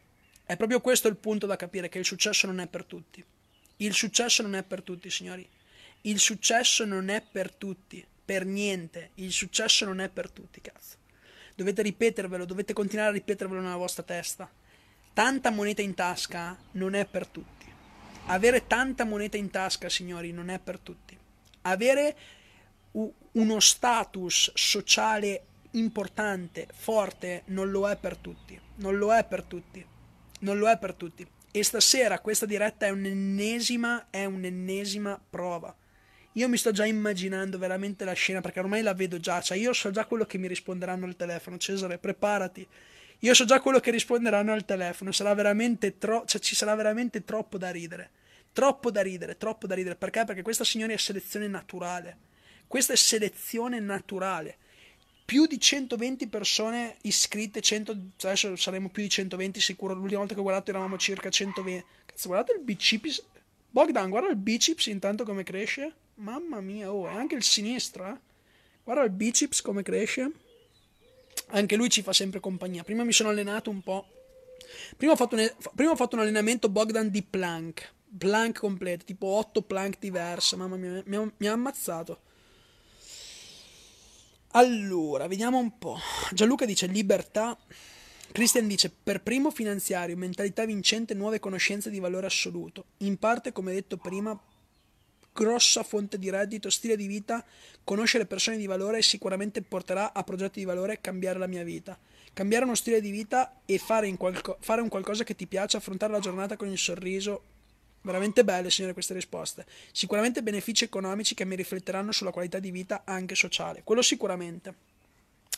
È proprio questo il punto da capire, che il successo non è per tutti. Il successo non è per tutti, signori. Il successo non è per tutti, per niente. Il successo non è per tutti, cazzo. Dovete ripetervelo, dovete continuare a ripetervelo nella vostra testa. Tanta moneta in tasca non è per tutti. Avere tanta moneta in tasca, signori, non è per tutti. Avere uno status sociale importante, forte, non lo è per tutti. Non lo è per tutti. Non lo è per tutti. E stasera questa diretta è un'ennesima, è un'ennesima prova io mi sto già immaginando veramente la scena perché ormai la vedo già, cioè io so già quello che mi risponderanno al telefono, Cesare, preparati. Io so già quello che risponderanno al telefono, sarà veramente tro- cioè ci sarà veramente troppo da ridere. Troppo da ridere, troppo da ridere, perché? Perché questa signora è selezione naturale. Questa è selezione naturale. Più di 120 persone iscritte, 100, adesso saremo più di 120 sicuro, l'ultima volta che ho guardato eravamo circa 120. Cazzo, guardate il bicips. Bogdan, guarda il biceps intanto come cresce. Mamma mia, oh, anche il sinistro, eh. Guarda il biceps come cresce. Anche lui ci fa sempre compagnia. Prima mi sono allenato un po'. Prima ho fatto un, prima ho fatto un allenamento Bogdan di plank. Plank completo, tipo 8 plank diverse. Mamma mia, mi ha, mi ha ammazzato. Allora, vediamo un po'. Gianluca dice libertà. Christian dice per primo finanziario, mentalità vincente, nuove conoscenze di valore assoluto. In parte, come detto prima, grossa fonte di reddito, stile di vita, conoscere persone di valore sicuramente porterà a progetti di valore cambiare la mia vita. Cambiare uno stile di vita e fare, qualco- fare un qualcosa che ti piace, affrontare la giornata con il sorriso. Veramente belle, signore, queste risposte. Sicuramente benefici economici che mi rifletteranno sulla qualità di vita anche sociale. Quello sicuramente.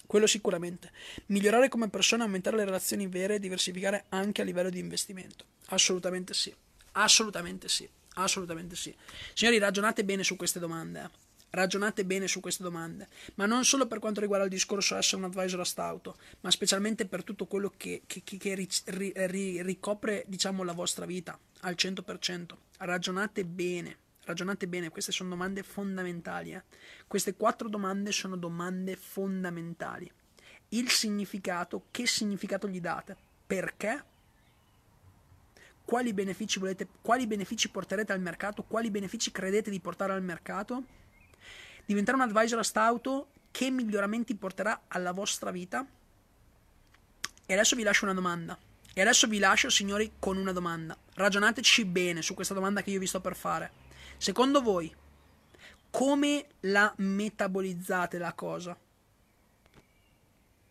Quello sicuramente. Migliorare come persona, aumentare le relazioni vere e diversificare anche a livello di investimento. Assolutamente sì. Assolutamente sì. Assolutamente sì. Signori, ragionate bene su queste domande. Eh. Ragionate bene su queste domande, ma non solo per quanto riguarda il discorso essere un advisor a stauto, ma specialmente per tutto quello che, che, che ri, ri, ricopre diciamo, la vostra vita al 100%. Ragionate bene, ragionate bene, queste sono domande fondamentali. Eh. Queste quattro domande sono domande fondamentali. Il significato, che significato gli date? Perché? Quali benefici, volete, quali benefici porterete al mercato, quali benefici credete di portare al mercato, diventare un advisor a stauto, che miglioramenti porterà alla vostra vita. E adesso vi lascio una domanda. E adesso vi lascio, signori, con una domanda. Ragionateci bene su questa domanda che io vi sto per fare. Secondo voi, come la metabolizzate la cosa?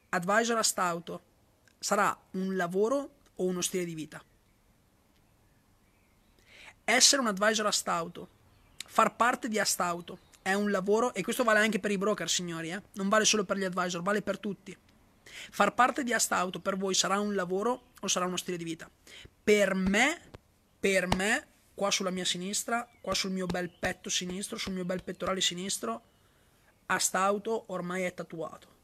Advisor a stauto sarà un lavoro o uno stile di vita? Essere un advisor a Stauto, far parte di Astauto, è un lavoro, e questo vale anche per i broker, signori, eh? non vale solo per gli advisor, vale per tutti. Far parte di Astauto per voi sarà un lavoro o sarà uno stile di vita? Per me, per me, qua sulla mia sinistra, qua sul mio bel petto sinistro, sul mio bel pettorale sinistro, Astauto ormai è tatuato.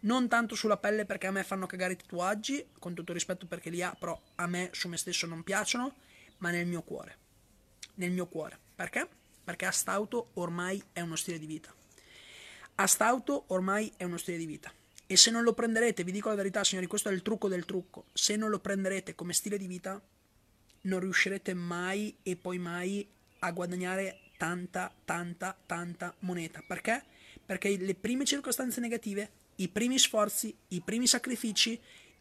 Non tanto sulla pelle perché a me fanno cagare i tatuaggi, con tutto rispetto perché li ha, però a me su me stesso non piacciono, ma nel mio cuore nel mio cuore. Perché? Perché Astauto ormai è uno stile di vita. Astauto ormai è uno stile di vita. E se non lo prenderete, vi dico la verità, signori, questo è il trucco del trucco. Se non lo prenderete come stile di vita, non riuscirete mai e poi mai a guadagnare tanta, tanta, tanta moneta. Perché? Perché le prime circostanze negative, i primi sforzi, i primi sacrifici,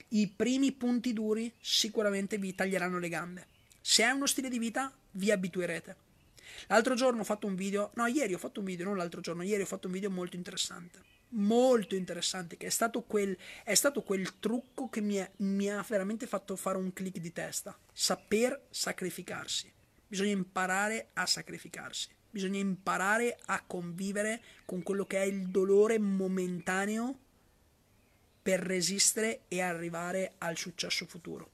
i primi punti duri sicuramente vi taglieranno le gambe. Se è uno stile di vita, vi abituerete. L'altro giorno ho fatto un video, no, ieri ho fatto un video, non l'altro giorno, ieri ho fatto un video molto interessante. Molto interessante, che è stato quel, è stato quel trucco che mi, è, mi ha veramente fatto fare un click di testa. Saper sacrificarsi. Bisogna imparare a sacrificarsi. Bisogna imparare a convivere con quello che è il dolore momentaneo per resistere e arrivare al successo futuro.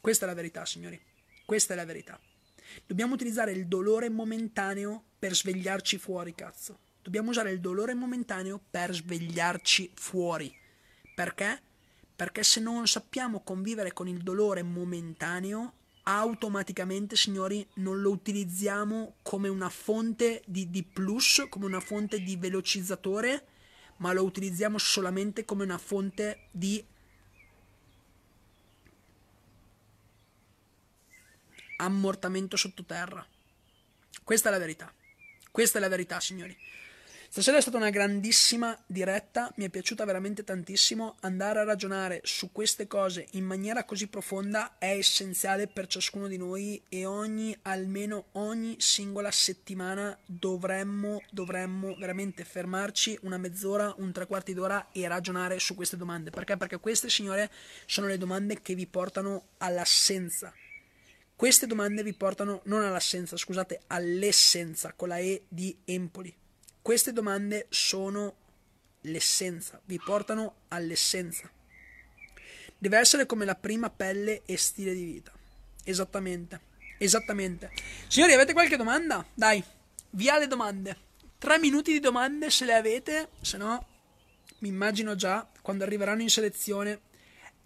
Questa è la verità, signori. Questa è la verità. Dobbiamo utilizzare il dolore momentaneo per svegliarci fuori, cazzo. Dobbiamo usare il dolore momentaneo per svegliarci fuori. Perché? Perché se non sappiamo convivere con il dolore momentaneo, automaticamente, signori, non lo utilizziamo come una fonte di, di plus, come una fonte di velocizzatore, ma lo utilizziamo solamente come una fonte di ammortamento sottoterra. Questa è la verità. Questa è la verità, signori. Stasera è stata una grandissima diretta, mi è piaciuta veramente tantissimo. Andare a ragionare su queste cose in maniera così profonda è essenziale per ciascuno di noi e ogni, almeno ogni singola settimana dovremmo, dovremmo veramente fermarci una mezz'ora, un tre quarti d'ora e ragionare su queste domande. Perché? Perché queste, signore, sono le domande che vi portano all'assenza queste domande vi portano non all'assenza, scusate, all'essenza con la E di Empoli. Queste domande sono l'essenza, vi portano all'essenza. Deve essere come la prima pelle e stile di vita. Esattamente, esattamente. Signori, avete qualche domanda? Dai, via le domande. Tre minuti di domande se le avete, se no mi immagino già quando arriveranno in selezione.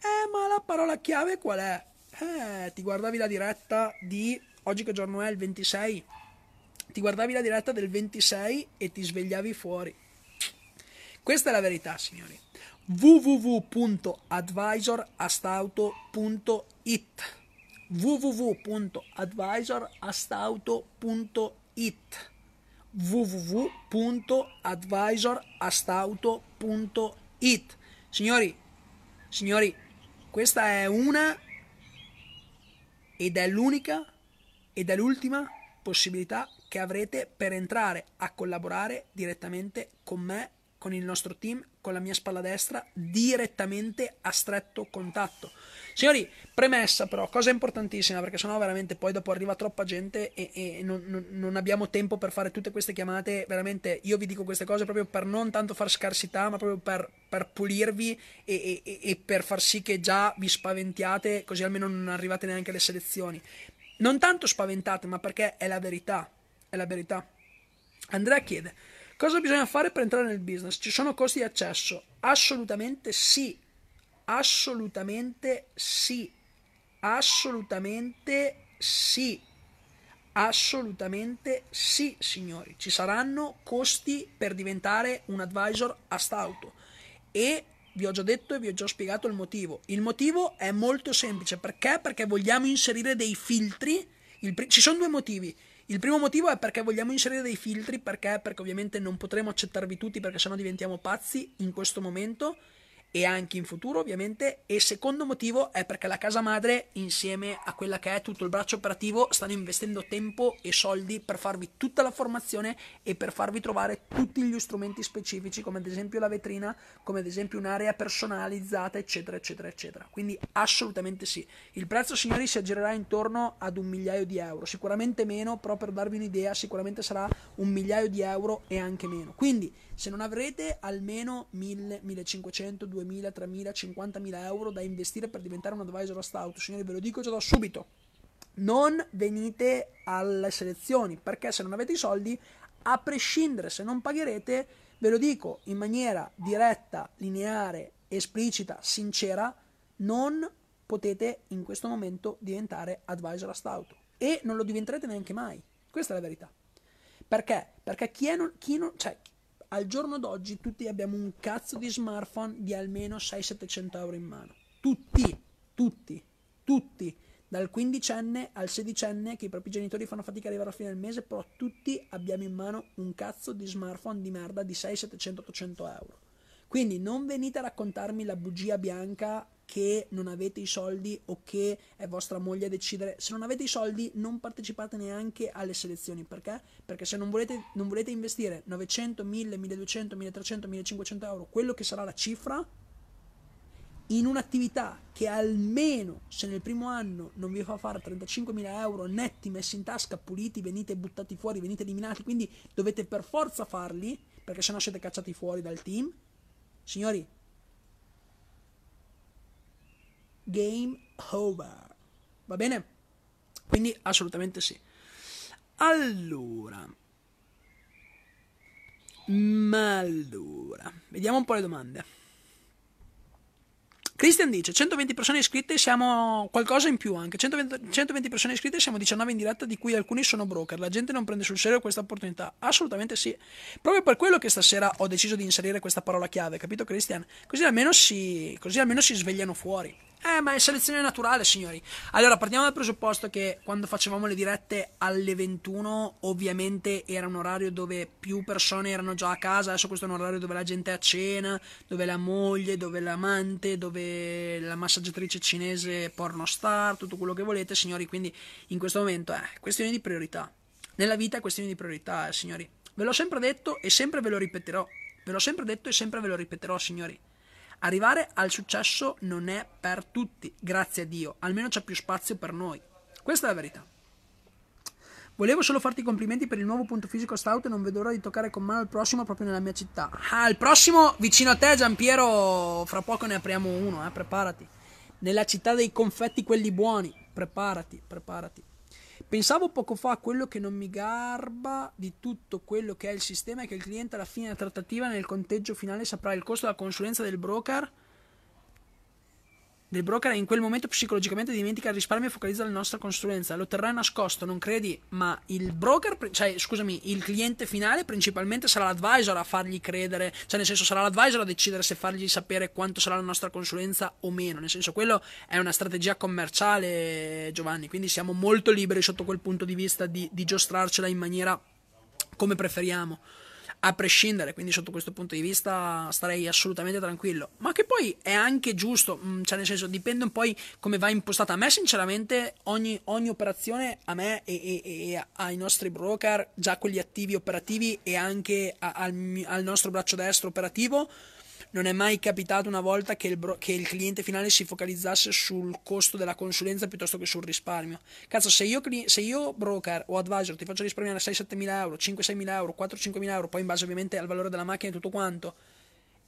Eh, ma la parola chiave qual è? Eh, ti guardavi la diretta di oggi che giorno è il 26? Ti guardavi la diretta del 26 e ti svegliavi fuori. Questa è la verità, signori. www.advisorastauto.it www.advisorastauto.it www.advisorastauto.it Signori, signori, questa è una ed è l'unica ed è l'ultima possibilità che avrete per entrare a collaborare direttamente con me, con il nostro team, con la mia spalla destra, direttamente a stretto contatto. Signori, premessa però, cosa importantissima, perché sennò veramente poi dopo arriva troppa gente e, e non, non, non, abbiamo tempo per fare tutte queste chiamate. Veramente, io vi dico queste cose proprio per non tanto far scarsità, ma proprio per, per pulirvi e, e, e per far sì che già vi spaventiate, così almeno non arrivate neanche alle selezioni. Non tanto spaventate, ma perché è la verità. È la verità. Andrea chiede: Cosa bisogna fare per entrare nel business? Ci sono costi di accesso? Assolutamente sì Assolutamente sì. Assolutamente sì. Assolutamente sì, signori. Ci saranno costi per diventare un advisor a stauto. E vi ho già detto e vi ho già spiegato il motivo. Il motivo è molto semplice. Perché? Perché vogliamo inserire dei filtri. Pri- ci sono due motivi. Il primo motivo è perché vogliamo inserire dei filtri. Perché? Perché ovviamente non potremo accettarvi tutti perché sennò diventiamo pazzi in questo momento e anche in futuro ovviamente. E secondo motivo è perché la casa madre insieme a quella che è tutto il braccio operativo stanno investendo tempo e soldi per farvi tutta la formazione e per farvi trovare tutti gli strumenti specifici come ad esempio la vetrina come ad esempio un'area personalizzata eccetera eccetera eccetera. Quindi assolutamente sì. Il prezzo signori si aggirerà intorno ad un migliaio di euro. Sicuramente meno però per darvi un'idea sicuramente sarà un migliaio di euro e anche meno. Quindi se non avrete almeno 1000 1500 2000 2.000, 3.000, 50.000 euro da investire per diventare un advisor a stout. Signori, ve lo dico già da subito. Non venite alle selezioni perché se non avete i soldi, a prescindere se non pagherete, ve lo dico in maniera diretta, lineare, esplicita, sincera, non potete in questo momento diventare advisor a stout e non lo diventerete neanche mai. Questa è la verità. Perché? Perché chi, non, chi, non, cioè, al giorno d'oggi tutti abbiamo un cazzo di smartphone di almeno 600-700 euro in mano. Tutti, tutti, tutti. Dal quindicenne al sedicenne, che i propri genitori fanno fatica ad arrivare alla fine del mese, però tutti abbiamo in mano un cazzo di smartphone di merda di 600-700-800 euro. Quindi non venite a raccontarmi la bugia bianca che non avete i soldi o che è vostra moglie a decidere. Se non avete i soldi non partecipate neanche alle selezioni. Perché? Perché se non volete, non volete investire 900, 1000, 1200, 1300, 1500 euro, quello che sarà la cifra, in un'attività che almeno se nel primo anno non vi fa fare 35.000 euro netti messi in tasca, puliti, venite buttati fuori, venite eliminati, quindi dovete per forza farli, perché sennò siete cacciati fuori dal team. Signori, game over. Va bene? Quindi assolutamente sì. Allora, ma allora, vediamo un po' le domande. Christian dice 120 persone iscritte siamo qualcosa in più anche 120, 120, persone iscritte siamo 19 in diretta di cui alcuni sono broker la gente non prende sul serio questa opportunità assolutamente sì proprio per quello che stasera ho deciso di inserire questa parola chiave capito Christian così almeno si, così almeno si svegliano fuori eh, ma è selezione naturale, signori. Allora, partiamo dal presupposto che quando facevamo le dirette alle 21, ovviamente era un orario dove più persone erano già a casa. Adesso questo è un orario dove la gente è a cena, dove la moglie, dove l'amante, dove la massaggiatrice cinese porno star, tutto quello che volete, signori. Quindi in questo momento è questione di priorità. Nella vita è questione di priorità, eh, signori. Ve l'ho sempre detto e sempre ve lo ripeterò. Ve l'ho sempre detto e sempre ve lo ripeterò, signori. Arrivare al successo non è per tutti, grazie a Dio, almeno c'è più spazio per noi. Questa è la verità. Volevo solo farti i complimenti per il nuovo punto fisico stout e non vedo l'ora di toccare con mano il prossimo proprio nella mia città. Ah, il prossimo vicino a te, Giampiero, fra poco ne apriamo uno, eh, preparati. Nella città dei confetti quelli buoni, preparati, preparati. Pensavo poco fa a quello che non mi garba di tutto quello che è il sistema è che il cliente alla fine della trattativa nel conteggio finale saprà il costo della consulenza del broker del broker in quel momento psicologicamente dimentica il risparmio e focalizza la nostra consulenza. Lo terrà nascosto, non credi? Ma il broker, cioè scusami, il cliente finale principalmente sarà l'advisor a fargli credere, cioè nel senso sarà l'advisor a decidere se fargli sapere quanto sarà la nostra consulenza o meno. Nel senso, quello è una strategia commerciale, Giovanni. Quindi siamo molto liberi sotto quel punto di vista di, di giostrarcela in maniera come preferiamo a prescindere, quindi sotto questo punto di vista starei assolutamente tranquillo, ma che poi è anche giusto, mm, cioè nel senso dipende un po' come va impostata. A me sinceramente ogni, ogni operazione, a me e, e, e, ai nostri broker, già quelli attivi operativi e anche a, al, al nostro braccio destro operativo, non è mai capitato una volta che il, bro- che il, cliente finale si focalizzasse sul costo della consulenza piuttosto che sul risparmio. Cazzo, se io, se io broker o advisor ti faccio risparmiare 6-7 mila euro, 5-6 mila euro, 4-5 mila euro, poi in base ovviamente al valore della macchina e tutto quanto,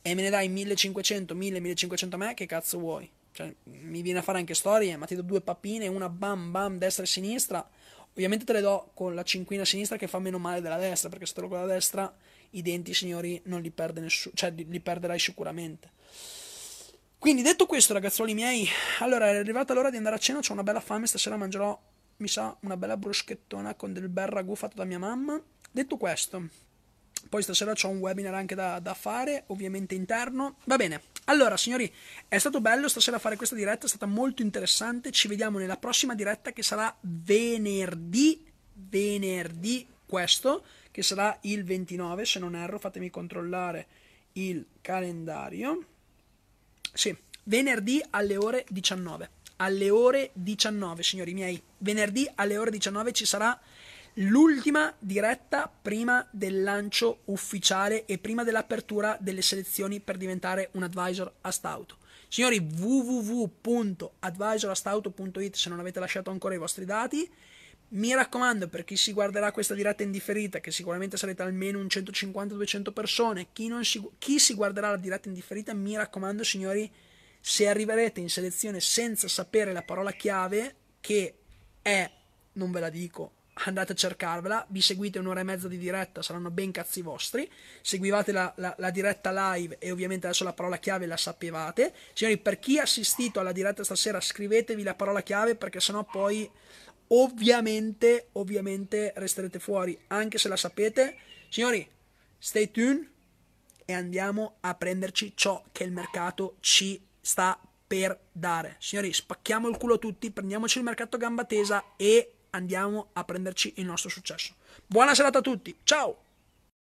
e me ne dai 1500, 1000-1500 a me, che cazzo vuoi? Cioè, mi viene a fare anche storie, ma ti do due pappine, una bam bam destra e sinistra. Ovviamente te le do con la cinquina sinistra che fa meno male della destra, perché se te lo con la destra i denti, signori, non li perde nessuno, cioè li perderai sicuramente. Quindi, detto questo, ragazzoli miei, allora è arrivata l'ora di andare a cena. Ho una bella fame. Stasera mangerò, mi sa, una bella bruschettona con del bel ragù fatto da mia mamma. Detto questo, poi stasera ho un webinar anche da, da, fare, ovviamente interno. Va bene. Allora, signori, è stato bello stasera fare questa diretta, è stata molto interessante. Ci vediamo nella prossima diretta che sarà venerdì. Venerdì questo che sarà il 29, se non erro, fatemi controllare il calendario. Sì, venerdì alle ore 19. Alle ore 19, signori miei. Venerdì alle ore 19 ci sarà l'ultima diretta prima del lancio ufficiale e prima dell'apertura delle selezioni per diventare un advisor a Stauto. Signori, www.advisorastauto.it se non avete lasciato ancora i vostri dati mi raccomando, per chi si guarderà questa diretta in differita, che sicuramente sarete almeno un 150-200 persone, chi, si, chi si guarderà la diretta in differita, mi raccomando, signori, se arriverete in selezione senza sapere la parola chiave, che è, non ve la dico, andate a cercarvela, vi seguite un'ora e mezza di diretta, saranno ben cazzi vostri, seguivate la, la, la, diretta live e ovviamente adesso la parola chiave la sapevate. Signori, per chi ha assistito alla diretta stasera, scrivetevi la parola chiave perché sennò poi ovviamente, ovviamente resterete fuori, anche se la sapete. Signori, stay tuned e andiamo a prenderci ciò che il mercato ci sta per dare. Signori, spacchiamo il culo tutti, prendiamoci il mercato gamba tesa e andiamo a prenderci il nostro successo. Buona serata a tutti, ciao!